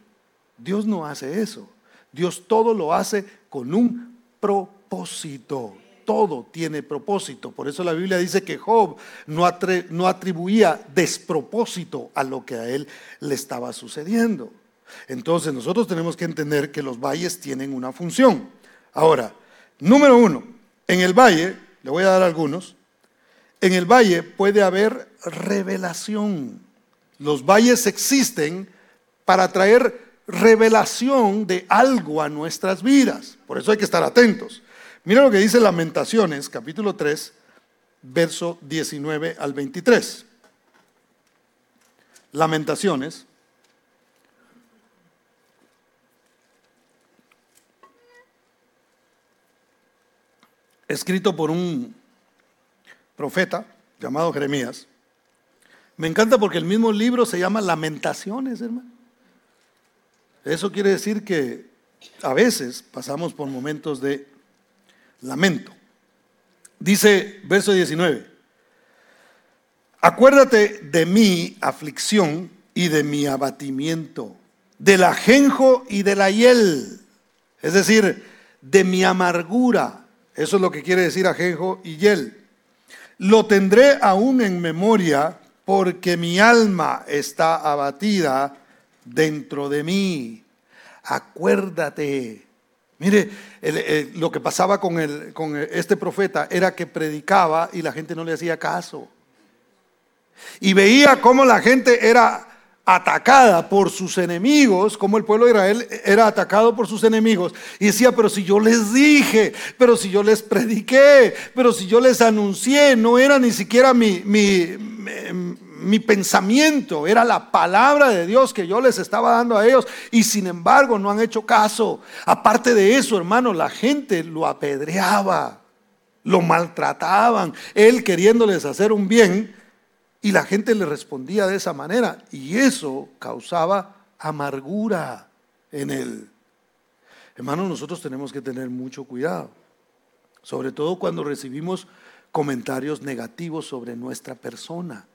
Dios no hace eso. Dios todo lo hace con un propósito. Todo tiene propósito. Por eso la Biblia dice que Job no, no atribuía despropósito a lo que a él le estaba sucediendo. Entonces nosotros tenemos que entender que los valles tienen una función. Ahora, número uno, en el valle, le voy a dar algunos, en el valle puede haber revelación. Los valles existen para traer revelación de algo a nuestras vidas. Por eso hay que estar atentos. Mira lo que dice Lamentaciones, capítulo 3, verso 19 al 23. Lamentaciones. Escrito por un profeta llamado Jeremías. Me encanta porque el mismo libro se llama Lamentaciones, hermano. Eso quiere decir que a veces pasamos por momentos de lamento. Dice verso 19, acuérdate de mi aflicción y de mi abatimiento, del ajenjo y de la hiel, es decir, de mi amargura. Eso es lo que quiere decir ajenjo y hiel. Lo tendré aún en memoria porque mi alma está abatida dentro de mí. Acuérdate. Mire, lo que pasaba con, el, con este profeta era que predicaba y la gente no le hacía caso. Y veía cómo la gente era atacada por sus enemigos, como el pueblo de Israel era atacado por sus enemigos. Y decía, pero si yo les dije, pero si yo les prediqué, pero si yo les anuncié, no era ni siquiera mi, mi mi pensamiento, era la palabra de Dios que yo les estaba dando a ellos y sin embargo no han hecho caso. Aparte de eso, hermano, la gente lo apedreaba, lo maltrataban, él queriéndoles hacer un bien y la gente le respondía de esa manera y eso causaba amargura en él. Hermano, nosotros tenemos que tener mucho cuidado, sobre todo cuando recibimos comentarios negativos sobre nuestra persona.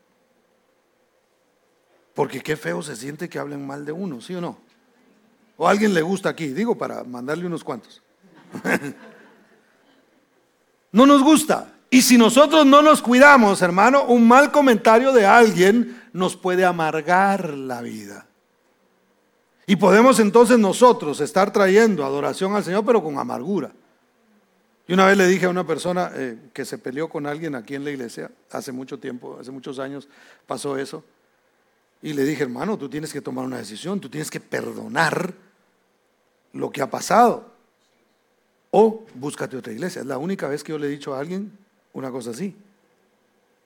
Porque qué feo se siente que hablen mal de uno, ¿sí o no? O a alguien le gusta aquí, digo para mandarle unos cuantos. (laughs) no nos gusta. Y si nosotros no nos cuidamos, hermano, un mal comentario de alguien nos puede amargar la vida. Y podemos entonces nosotros estar trayendo adoración al Señor, pero con amargura. Y una vez le dije a una persona eh, que se peleó con alguien aquí en la iglesia, hace mucho tiempo, hace muchos años pasó eso. Y le dije, hermano, tú tienes que tomar una decisión, tú tienes que perdonar lo que ha pasado. O búscate otra iglesia. Es la única vez que yo le he dicho a alguien una cosa así.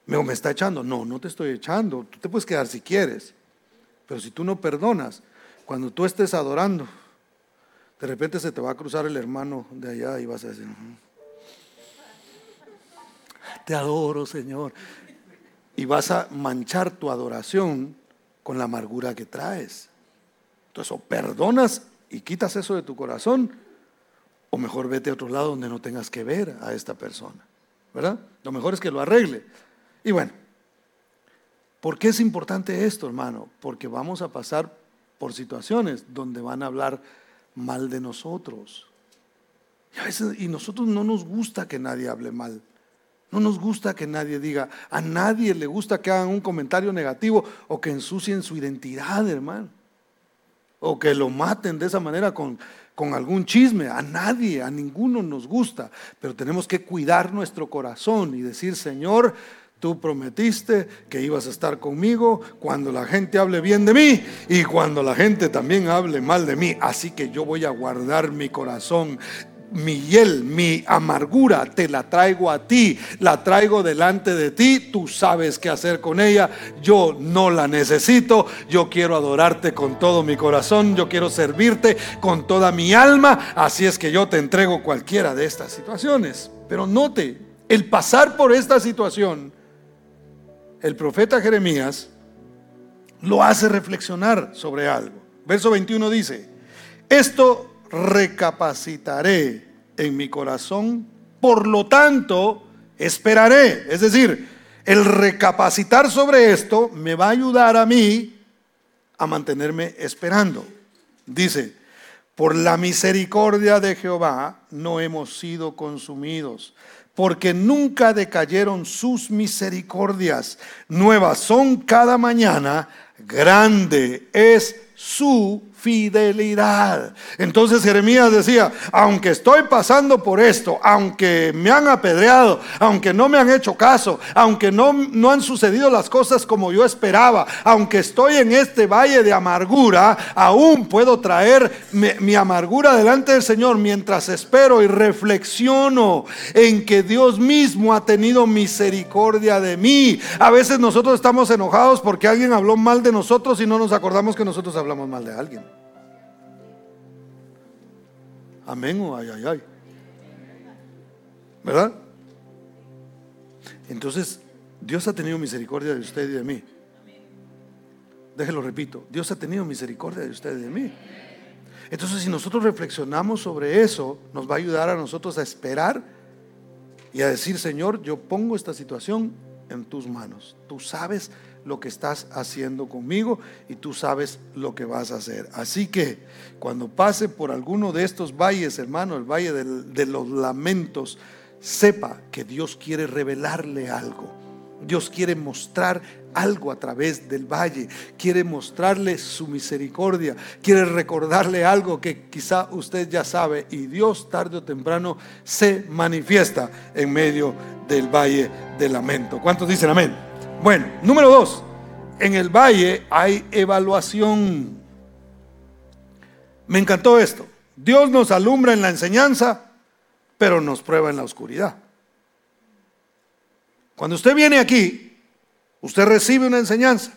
Me, me está echando. No, no te estoy echando. Tú te puedes quedar si quieres. Pero si tú no perdonas, cuando tú estés adorando, de repente se te va a cruzar el hermano de allá y vas a decir, te adoro, Señor. Y vas a manchar tu adoración con la amargura que traes. Entonces, o perdonas y quitas eso de tu corazón, o mejor vete a otro lado donde no tengas que ver a esta persona. ¿Verdad? Lo mejor es que lo arregle. Y bueno, ¿por qué es importante esto, hermano? Porque vamos a pasar por situaciones donde van a hablar mal de nosotros. Y, a veces, y nosotros no nos gusta que nadie hable mal no nos gusta que nadie diga, a nadie le gusta que hagan un comentario negativo o que ensucien su identidad, hermano. O que lo maten de esa manera con, con algún chisme. A nadie, a ninguno nos gusta. Pero tenemos que cuidar nuestro corazón y decir, Señor, Tú prometiste que ibas a estar conmigo cuando la gente hable bien de mí y cuando la gente también hable mal de mí. Así que yo voy a guardar mi corazón mi hiel, mi amargura, te la traigo a ti, la traigo delante de ti, tú sabes qué hacer con ella, yo no la necesito, yo quiero adorarte con todo mi corazón, yo quiero servirte con toda mi alma, así es que yo te entrego cualquiera de estas situaciones. Pero note, el pasar por esta situación, el profeta Jeremías lo hace reflexionar sobre algo. Verso 21 dice, esto recapacitaré en mi corazón, por lo tanto, esperaré. Es decir, el recapacitar sobre esto me va a ayudar a mí a mantenerme esperando. Dice, por la misericordia de Jehová no hemos sido consumidos, porque nunca decayeron sus misericordias. Nuevas son cada mañana, grande es su fidelidad. Entonces Jeremías decía, aunque estoy pasando por esto, aunque me han apedreado, aunque no me han hecho caso, aunque no, no han sucedido las cosas como yo esperaba, aunque estoy en este valle de amargura, aún puedo traer mi, mi amargura delante del Señor mientras espero y reflexiono en que Dios mismo ha tenido misericordia de mí. A veces nosotros estamos enojados porque alguien habló mal de nosotros y no nos acordamos que nosotros hablamos mal de alguien. Amén o ay, ay, ay. ¿Verdad? Entonces, Dios ha tenido misericordia de usted y de mí. Déjelo repito, Dios ha tenido misericordia de usted y de mí. Entonces, si nosotros reflexionamos sobre eso, nos va a ayudar a nosotros a esperar y a decir, Señor, yo pongo esta situación en tus manos. Tú sabes lo que estás haciendo conmigo y tú sabes lo que vas a hacer. Así que cuando pase por alguno de estos valles, hermano, el valle de los lamentos, sepa que Dios quiere revelarle algo. Dios quiere mostrar algo a través del valle, quiere mostrarle su misericordia, quiere recordarle algo que quizá usted ya sabe y Dios tarde o temprano se manifiesta en medio del valle del lamento. ¿Cuántos dicen amén? Bueno, número dos, en el valle hay evaluación. Me encantó esto. Dios nos alumbra en la enseñanza, pero nos prueba en la oscuridad. Cuando usted viene aquí, usted recibe una enseñanza.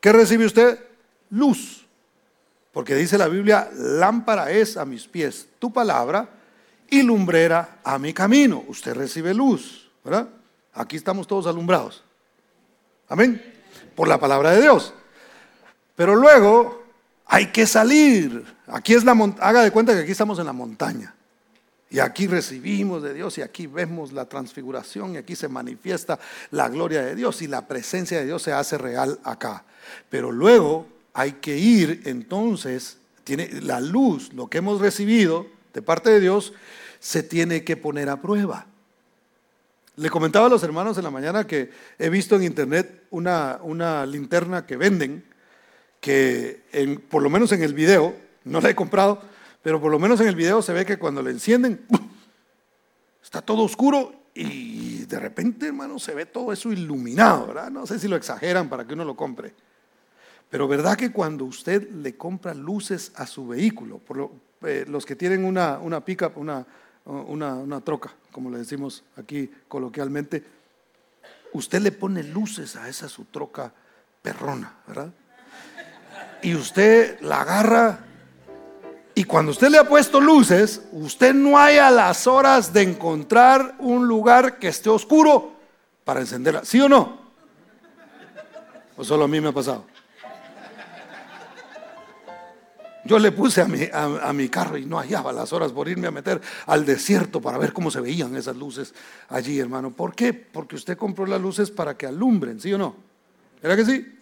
¿Qué recibe usted? Luz. Porque dice la Biblia, lámpara es a mis pies tu palabra y lumbrera a mi camino. Usted recibe luz, ¿verdad? Aquí estamos todos alumbrados. Amén. Por la palabra de Dios. Pero luego hay que salir. Aquí es la haga de cuenta que aquí estamos en la montaña. Y aquí recibimos de Dios y aquí vemos la transfiguración y aquí se manifiesta la gloria de Dios y la presencia de Dios se hace real acá. Pero luego hay que ir entonces, tiene la luz, lo que hemos recibido de parte de Dios, se tiene que poner a prueba. Le comentaba a los hermanos en la mañana que he visto en internet una, una linterna que venden, que por lo menos en el video, no la he comprado, pero por lo menos en el video se ve que cuando la encienden, está todo oscuro y de repente, hermano, se ve todo eso iluminado. No sé si lo exageran para que uno lo compre. Pero verdad que cuando usted le compra luces a su vehículo, por eh, los que tienen una, una pickup, una, una, una troca, como le decimos aquí coloquialmente, usted le pone luces a esa su troca perrona, ¿verdad? Y usted la agarra y cuando usted le ha puesto luces, usted no hay a las horas de encontrar un lugar que esté oscuro para encenderla, ¿sí o no? O solo a mí me ha pasado. Yo le puse a mi, a, mi, carro y no hallaba las horas por irme a meter al desierto para ver cómo se veían esas luces allí, hermano. ¿Por qué? Porque usted compró las luces para que alumbren, ¿sí o no? ¿Era que sí?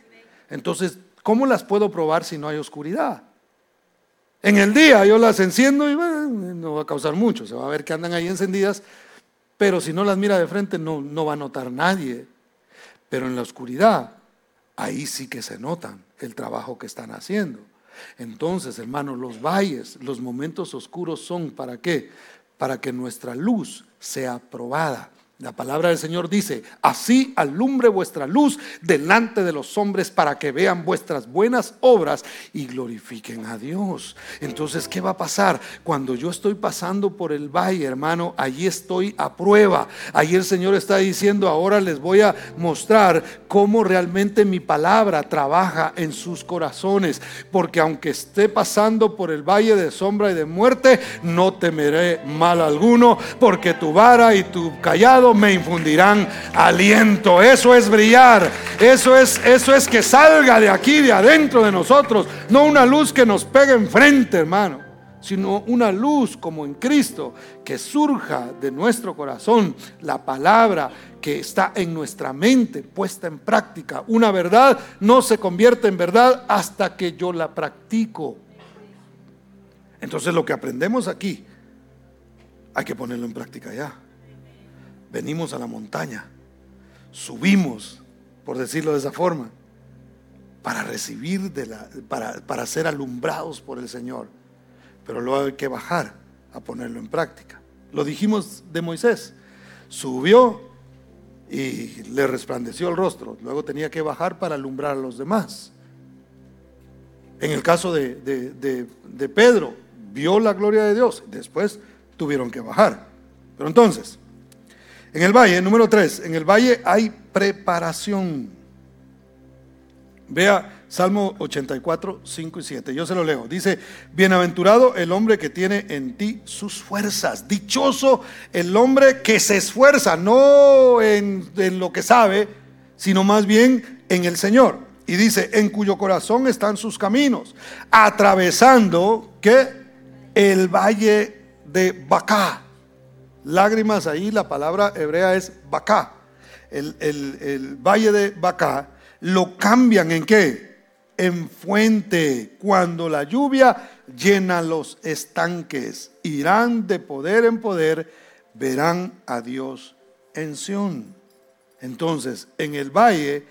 Entonces, ¿cómo las puedo probar si no hay oscuridad? En el día yo las enciendo y no va a causar mucho, se va a ver que andan ahí encendidas, pero si no las mira de frente no, no va a notar nadie. Pero en la oscuridad, ahí sí que se notan el trabajo que están haciendo. Entonces, hermanos, los valles, los momentos oscuros son para qué? Para que nuestra luz sea probada. La palabra del Señor dice, así alumbre vuestra luz delante de los hombres para que vean vuestras buenas obras y glorifiquen a Dios. Entonces, ¿qué va a pasar? Cuando yo estoy pasando por el valle, hermano, allí estoy a prueba. Allí el Señor está diciendo, ahora les voy a mostrar cómo realmente mi palabra trabaja en sus corazones. Porque aunque esté pasando por el valle de sombra y de muerte, no temeré mal alguno, porque tu vara y tu callado me infundirán aliento. Eso es brillar. Eso es, eso es que salga de aquí, de adentro de nosotros. No una luz que nos pegue enfrente, hermano, sino una luz como en Cristo que surja de nuestro corazón. La palabra que está en nuestra mente puesta en práctica. Una verdad no se convierte en verdad hasta que yo la practico. Entonces lo que aprendemos aquí hay que ponerlo en práctica ya venimos a la montaña, subimos, por decirlo de esa forma, para recibir, de la, para, para ser alumbrados por el Señor. Pero luego hay que bajar a ponerlo en práctica. Lo dijimos de Moisés. Subió y le resplandeció el rostro. Luego tenía que bajar para alumbrar a los demás. En el caso de, de, Pedro, vio la gloria de Dios. Después tuvieron que bajar. Pero entonces, en el valle, número 3, en el valle hay preparación. Vea Salmo 84, 5 y 7. Yo se lo leo. Dice, bienaventurado el hombre que tiene en ti sus fuerzas. Dichoso el hombre que se esfuerza, no en, lo que sabe, sino más bien en el Señor. Y dice, en cuyo corazón están sus caminos, atravesando que el valle de Bacá. Lágrimas ahí, la palabra hebrea es Bacá. El, el valle de Bacá lo cambian en qué? En fuente. Cuando la lluvia llena los estanques, irán de poder en poder, verán a Dios en Sión. Entonces, en el valle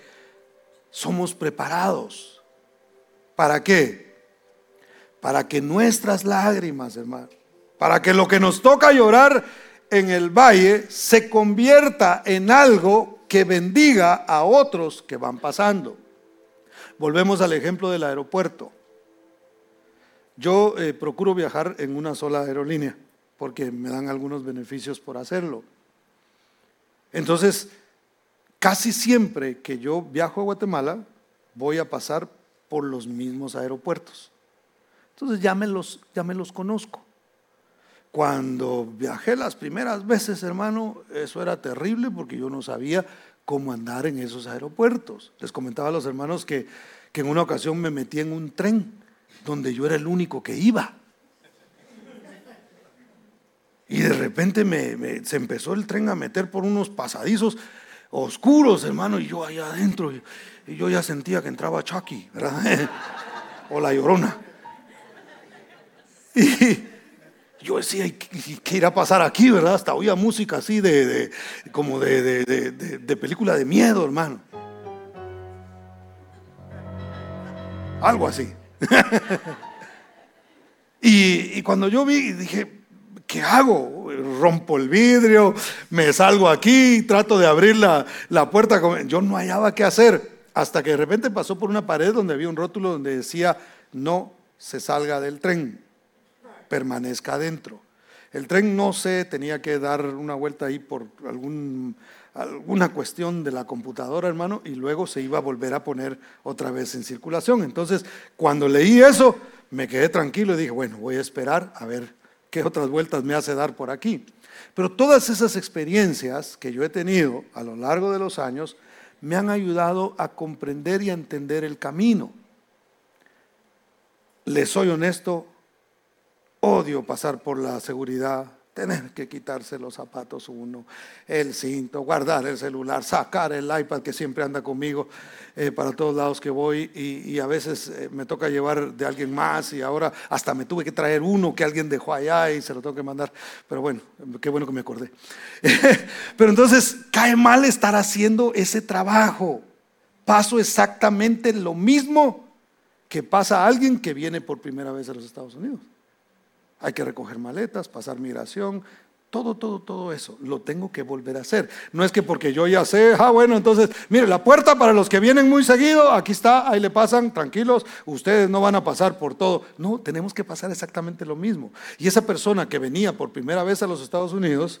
somos preparados. ¿Para qué? Para que nuestras lágrimas, hermano, para que lo que nos toca llorar en el valle se convierta en algo que bendiga a otros que van pasando. Volvemos al ejemplo del aeropuerto. Yo eh, procuro viajar en una sola aerolínea porque me dan algunos beneficios por hacerlo. Entonces, casi siempre que yo viajo a Guatemala, voy a pasar por los mismos aeropuertos. Entonces ya me los, ya me los conozco. Cuando viajé las primeras veces, hermano, eso era terrible porque yo no sabía cómo andar en esos aeropuertos. Les comentaba a los hermanos que, que en una ocasión me metí en un tren donde yo era el único que iba. Y de repente se empezó el tren a meter por unos pasadizos oscuros, hermano, y yo allá adentro, y, yo ya sentía que entraba Chucky, ¿verdad? (laughs) o la llorona. (laughs) Y, yo decía, ¿qué irá a pasar aquí, verdad? Hasta oía música así de, como de, de, película de miedo, hermano. Algo así. (laughs) y, y, cuando yo vi, dije, ¿qué hago? Rompo el vidrio, me salgo aquí, trato de abrir la, la puerta. Yo no hallaba qué hacer. Hasta que de repente pasó por una pared donde había un rótulo donde decía, no se salga del tren permanezca adentro. El tren no se tenía que dar una vuelta ahí por alguna cuestión de la computadora, hermano, y luego se iba a volver a poner otra vez en circulación. Entonces, cuando leí eso, me quedé tranquilo y dije, bueno, voy a esperar a ver qué otras vueltas me hace dar por aquí. Pero todas esas experiencias que yo he tenido a lo largo de los años me han ayudado a comprender y a entender el camino. Les soy honesto, Odio pasar por la seguridad, tener que quitarse los zapatos uno, el cinto, guardar el celular, sacar el iPad que siempre anda conmigo eh, para todos lados que voy y, a veces eh, me toca llevar de alguien más y ahora hasta me tuve que traer uno que alguien dejó allá y se lo tengo que mandar. Pero bueno, qué bueno que me acordé. (laughs) Pero entonces cae mal estar haciendo ese trabajo. Paso exactamente lo mismo que pasa a alguien que viene por primera vez a los Estados Unidos. Hay que recoger maletas, pasar migración, todo, todo, todo eso. Lo tengo que volver a hacer. No es que porque yo ya sé, ah, bueno, entonces, mire, la puerta para los que vienen muy seguido, aquí está, ahí le pasan, tranquilos, ustedes no van a pasar por todo. No, tenemos que pasar exactamente lo mismo. Y esa persona que venía por primera vez a los Estados Unidos,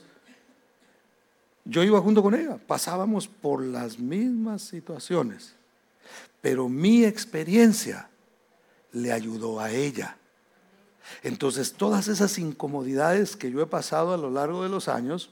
yo iba junto con ella, pasábamos por las mismas situaciones, pero mi experiencia le ayudó a ella entonces, todas esas incomodidades que yo he pasado a lo largo de los años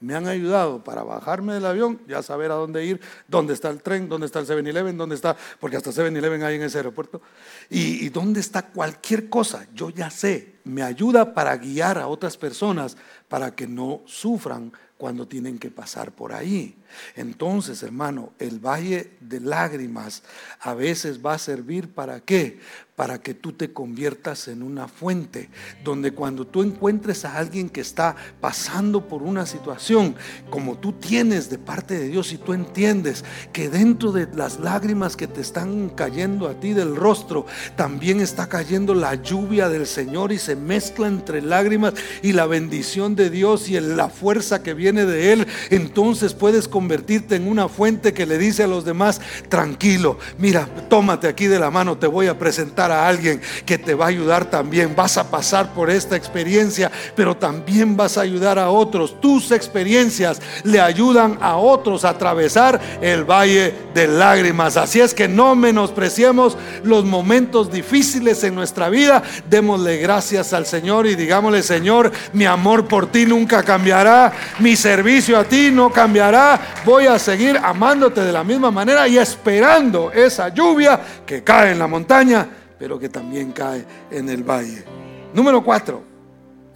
me han ayudado para bajarme del avión, ya saber a dónde ir, dónde está el tren, dónde está el 7-Eleven, dónde está, porque hasta 7-Eleven hay en ese aeropuerto, y, y dónde está cualquier cosa, yo ya sé, me ayuda para guiar a otras personas para que no sufran cuando tienen que pasar por ahí. Entonces, hermano, el valle de lágrimas a veces va a servir para qué? para que tú te conviertas en una fuente, donde cuando tú encuentres a alguien que está pasando por una situación como tú tienes de parte de Dios y tú entiendes que dentro de las lágrimas que te están cayendo a ti del rostro, también está cayendo la lluvia del Señor y se mezcla entre lágrimas y la bendición de Dios y la fuerza que viene de Él, entonces puedes en una fuente que le dice a los demás, tranquilo, mira, tómate aquí de la mano, te voy a presentar a alguien que te va a ayudar también. Vas a pasar por esta experiencia, pero también vas a ayudar a otros. Tus experiencias le ayudan a otros a atravesar el valle de lágrimas. Así es que no menospreciemos los momentos difíciles en nuestra vida. Démosle gracias al Señor y digámosle, Señor, mi amor por ti nunca cambiará. Mi servicio a ti no cambiará. Voy a seguir amándote de la misma manera y esperando esa lluvia que cae en la montaña pero que también cae en el valle. Número cuatro,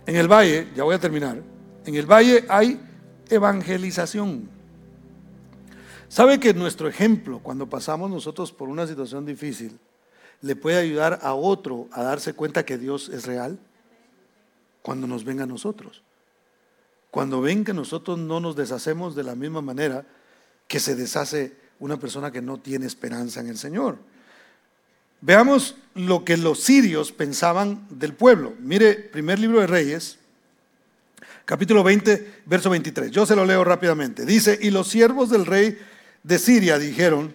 en el valle, ya voy a terminar, en el valle hay evangelización. ¿Sabe que nuestro ejemplo, cuando pasamos nosotros por una situación difícil, le puede ayudar a otro a darse cuenta que Dios es real? Cuando nos venga a nosotros. Cuando ven que nosotros no nos deshacemos de la misma manera que se deshace una persona que no tiene esperanza en el Señor. Veamos lo que los sirios pensaban del pueblo. Mire, primer libro de Reyes, capítulo 20, verso 23. Yo se lo leo rápidamente. Dice, y los siervos del rey de Siria dijeron,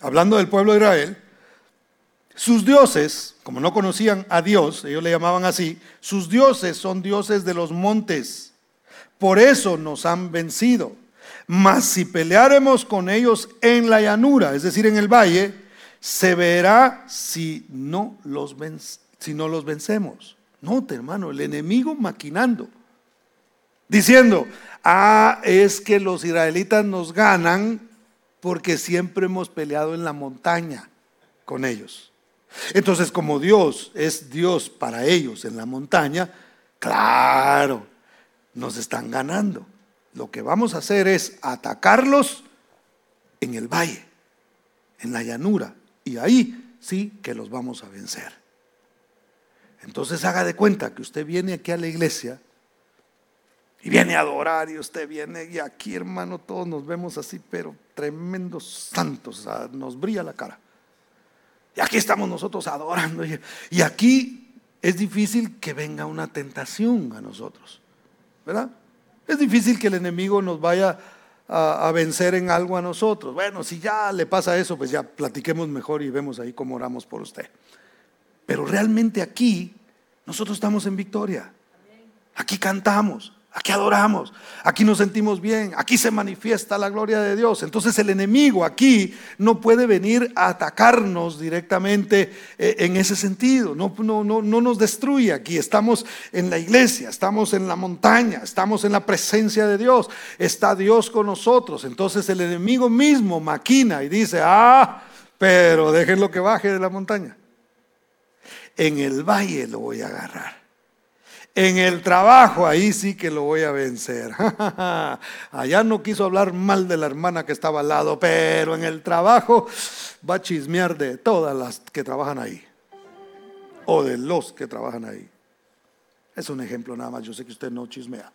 hablando del pueblo de Israel, sus dioses, como no conocían a Dios, ellos le llamaban así, sus dioses son dioses de los montes. Por eso nos han vencido. Mas si peleáremos con ellos en la llanura, es decir, en el valle, se verá si no los, si no los vencemos. Note, hermano, el enemigo maquinando, diciendo, ah, es que los israelitas nos ganan porque siempre hemos peleado en la montaña con ellos. Entonces, como Dios es Dios para ellos en la montaña, claro, nos están ganando. Lo que vamos a hacer es atacarlos en el valle, en la llanura, y ahí sí que los vamos a vencer. Entonces haga de cuenta que usted viene aquí a la iglesia y viene a adorar y usted viene y aquí hermano todos nos vemos así, pero tremendos santos, nos brilla la cara. Y aquí estamos nosotros adorando y aquí es difícil que venga una tentación a nosotros, ¿verdad? Es difícil que el enemigo nos vaya a, vencer en algo a nosotros. Bueno, si ya le pasa eso, pues ya platiquemos mejor y vemos ahí cómo oramos por usted. Pero realmente aquí nosotros estamos en victoria. Aquí cantamos. Aquí adoramos, aquí nos sentimos bien, aquí se manifiesta la gloria de Dios. Entonces el enemigo aquí no puede venir a atacarnos directamente eh, en ese sentido. No, no, no, no nos destruye aquí. Estamos en la iglesia, estamos en la montaña, estamos en la presencia de Dios. Está Dios con nosotros. Entonces el enemigo mismo maquina y dice, ah, pero déjenlo que baje de la montaña. En el valle lo voy a agarrar. En el trabajo, ahí sí que lo voy a vencer. (laughs) Allá no quiso hablar mal de la hermana que estaba al lado, pero en el trabajo va a chismear de todas las que trabajan ahí. O de los que trabajan ahí. Es un ejemplo nada más, yo sé que usted no chismea.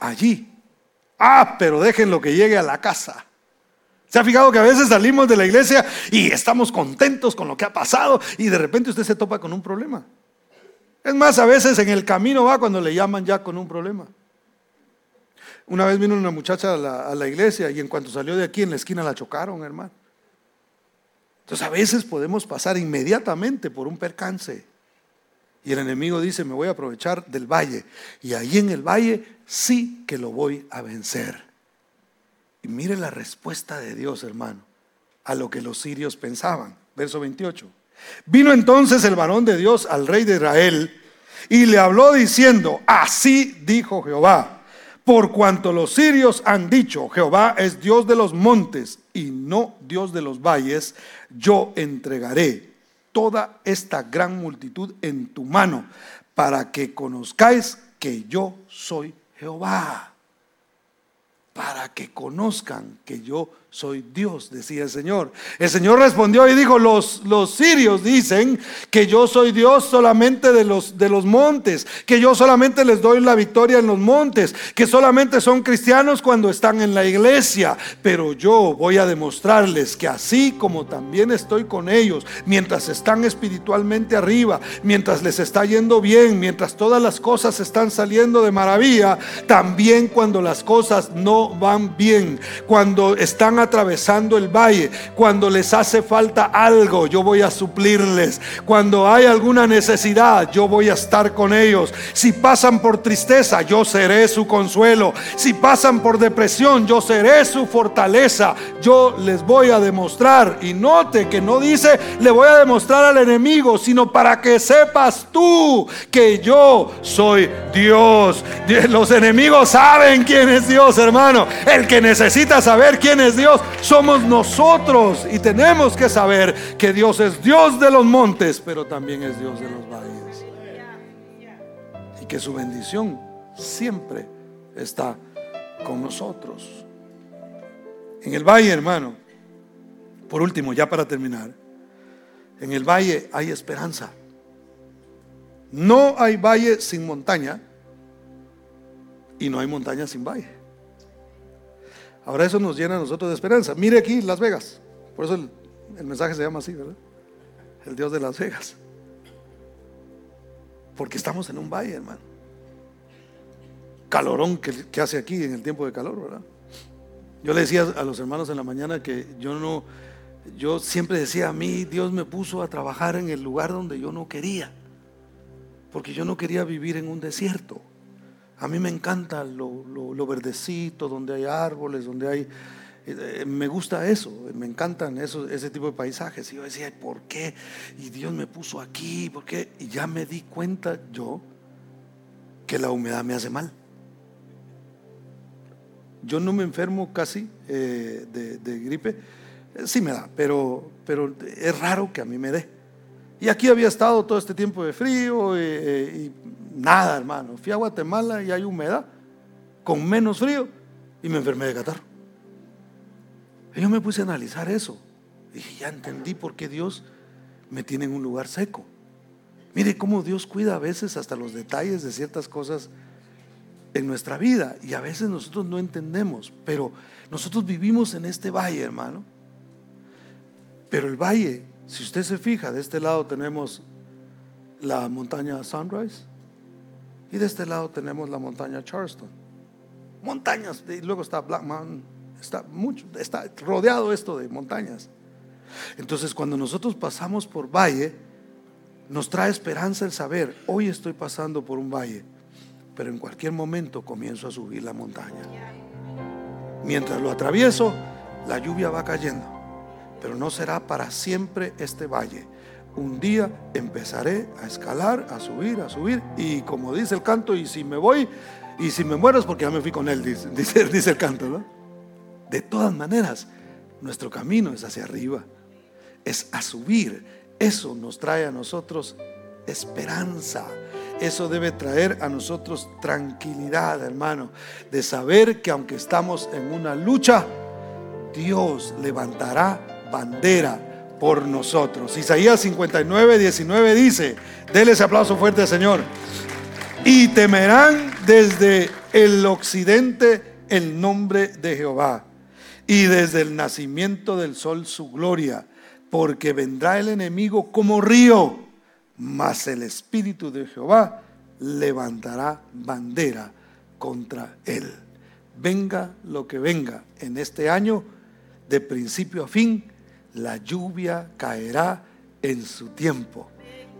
Allí. Ah, pero déjenlo que llegue a la casa. ¿Se ha fijado que a veces salimos de la iglesia y estamos contentos con lo que ha pasado y de repente usted se topa con un problema? Es más, a veces en el camino va cuando le llaman ya con un problema. Una vez vino una muchacha a la, iglesia y en cuanto salió de aquí en la esquina la chocaron, hermano. Entonces a veces podemos pasar inmediatamente por un percance. Y el enemigo dice, me voy a aprovechar del valle. Y ahí en el valle sí que lo voy a vencer. Y mire la respuesta de Dios, hermano, a lo que los sirios pensaban. Verso 28. Vino entonces el varón de Dios al rey de Israel y le habló diciendo, así dijo Jehová, por cuanto los sirios han dicho, Jehová es Dios de los montes y no Dios de los valles, yo entregaré toda esta gran multitud en tu mano para que conozcáis que yo soy Jehová. para que conozcan que yo soy Dios, decía el Señor. El Señor respondió y dijo, los, los sirios dicen que yo soy Dios solamente de los, de los montes, que yo solamente les doy la victoria en los montes, que solamente son cristianos cuando están en la iglesia, pero yo voy a demostrarles que así como también estoy con ellos, mientras están espiritualmente arriba, mientras les está yendo bien, mientras todas las cosas están saliendo de maravilla, también cuando las cosas no van bien, cuando están atravesando el valle, cuando les hace falta algo, yo voy a suplirles. Cuando hay alguna necesidad, yo voy a estar con ellos. Si pasan por tristeza, yo seré su consuelo. Si pasan por depresión, yo seré su fortaleza. Yo les voy a demostrar. Y note que no dice, le voy a demostrar al enemigo, sino para que sepas tú que yo soy Dios. Los enemigos saben quién es Dios, hermano. El que necesita saber quién es Dios somos nosotros y tenemos que saber que Dios es Dios de los montes, pero también es Dios de los valles. Y que su bendición siempre está con nosotros. En el valle, hermano, por último, ya para terminar, en el valle hay esperanza. No hay valle sin montaña y no hay montaña sin valle. Ahora eso nos llena a nosotros de esperanza. Mire aquí Las Vegas. Por eso el, mensaje se llama así, ¿verdad? El Dios de Las Vegas. Porque estamos en un valle, hermano. Calorón que, que hace aquí en el tiempo de calor, ¿verdad? Yo le decía a los hermanos en la mañana que yo no, yo siempre decía a mí, Dios me puso a trabajar en el lugar donde yo no quería. Porque yo no quería vivir en un desierto. A mí me encanta lo, verdecito, donde hay árboles, donde hay... Eh, me gusta eso, me encantan ese tipo de paisajes. Y yo decía, ¿por qué? Y Dios me puso aquí, ¿por qué? Y ya me di cuenta yo que la humedad me hace mal. Yo no me enfermo casi eh, de, gripe, sí me da, pero, pero es raro que a mí me dé. Y aquí había estado todo este tiempo de frío eh, y Nada, hermano. Fui a Guatemala y hay humedad, con menos frío, y me enfermé de catarro. Y yo me puse a analizar eso. Dije, ya entendí por qué Dios me tiene en un lugar seco. Mire cómo Dios cuida a veces hasta los detalles de ciertas cosas en nuestra vida. Y a veces nosotros no entendemos, pero nosotros vivimos en este valle, hermano. Pero el valle, si usted se fija, de este lado tenemos la montaña Sunrise y de este lado tenemos la montaña Charleston. Montañas, y luego está Black Mountain, está, mucho, está rodeado esto de montañas. Entonces cuando nosotros pasamos por valle, nos trae esperanza el saber, hoy estoy pasando por un valle, pero en cualquier momento comienzo a subir la montaña. Mientras lo atravieso, la lluvia va cayendo, pero no será para siempre este valle un día empezaré a escalar, a subir, a subir. Y como dice el canto, y si me voy, y si me muero es porque ya me fui con él, dice, (laughs) el canto. ¿no? De todas maneras, nuestro camino es hacia arriba, es a subir. Eso nos trae a nosotros esperanza. Eso debe traer a nosotros tranquilidad, hermano, de saber que aunque estamos en una lucha, Dios levantará bandera por nosotros. Isaías 59, 19 dice, déle ese aplauso fuerte al Señor. Y temerán desde el occidente el nombre de Jehová y desde el nacimiento del sol su gloria, porque vendrá el enemigo como río, mas el espíritu de Jehová levantará bandera contra él. Venga lo que venga en este año, de principio a fin, la lluvia caerá en su tiempo.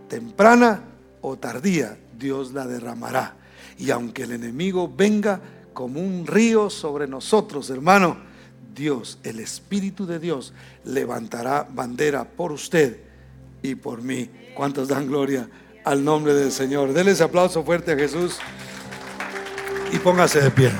Temprana o tardía, Dios la derramará. Y aunque el enemigo venga como un río sobre nosotros, hermano, Dios, el Espíritu de Dios, levantará bandera por usted y por mí. ¿Cuántos dan gloria al nombre del Señor? Denle ese aplauso fuerte a Jesús y póngase de pie.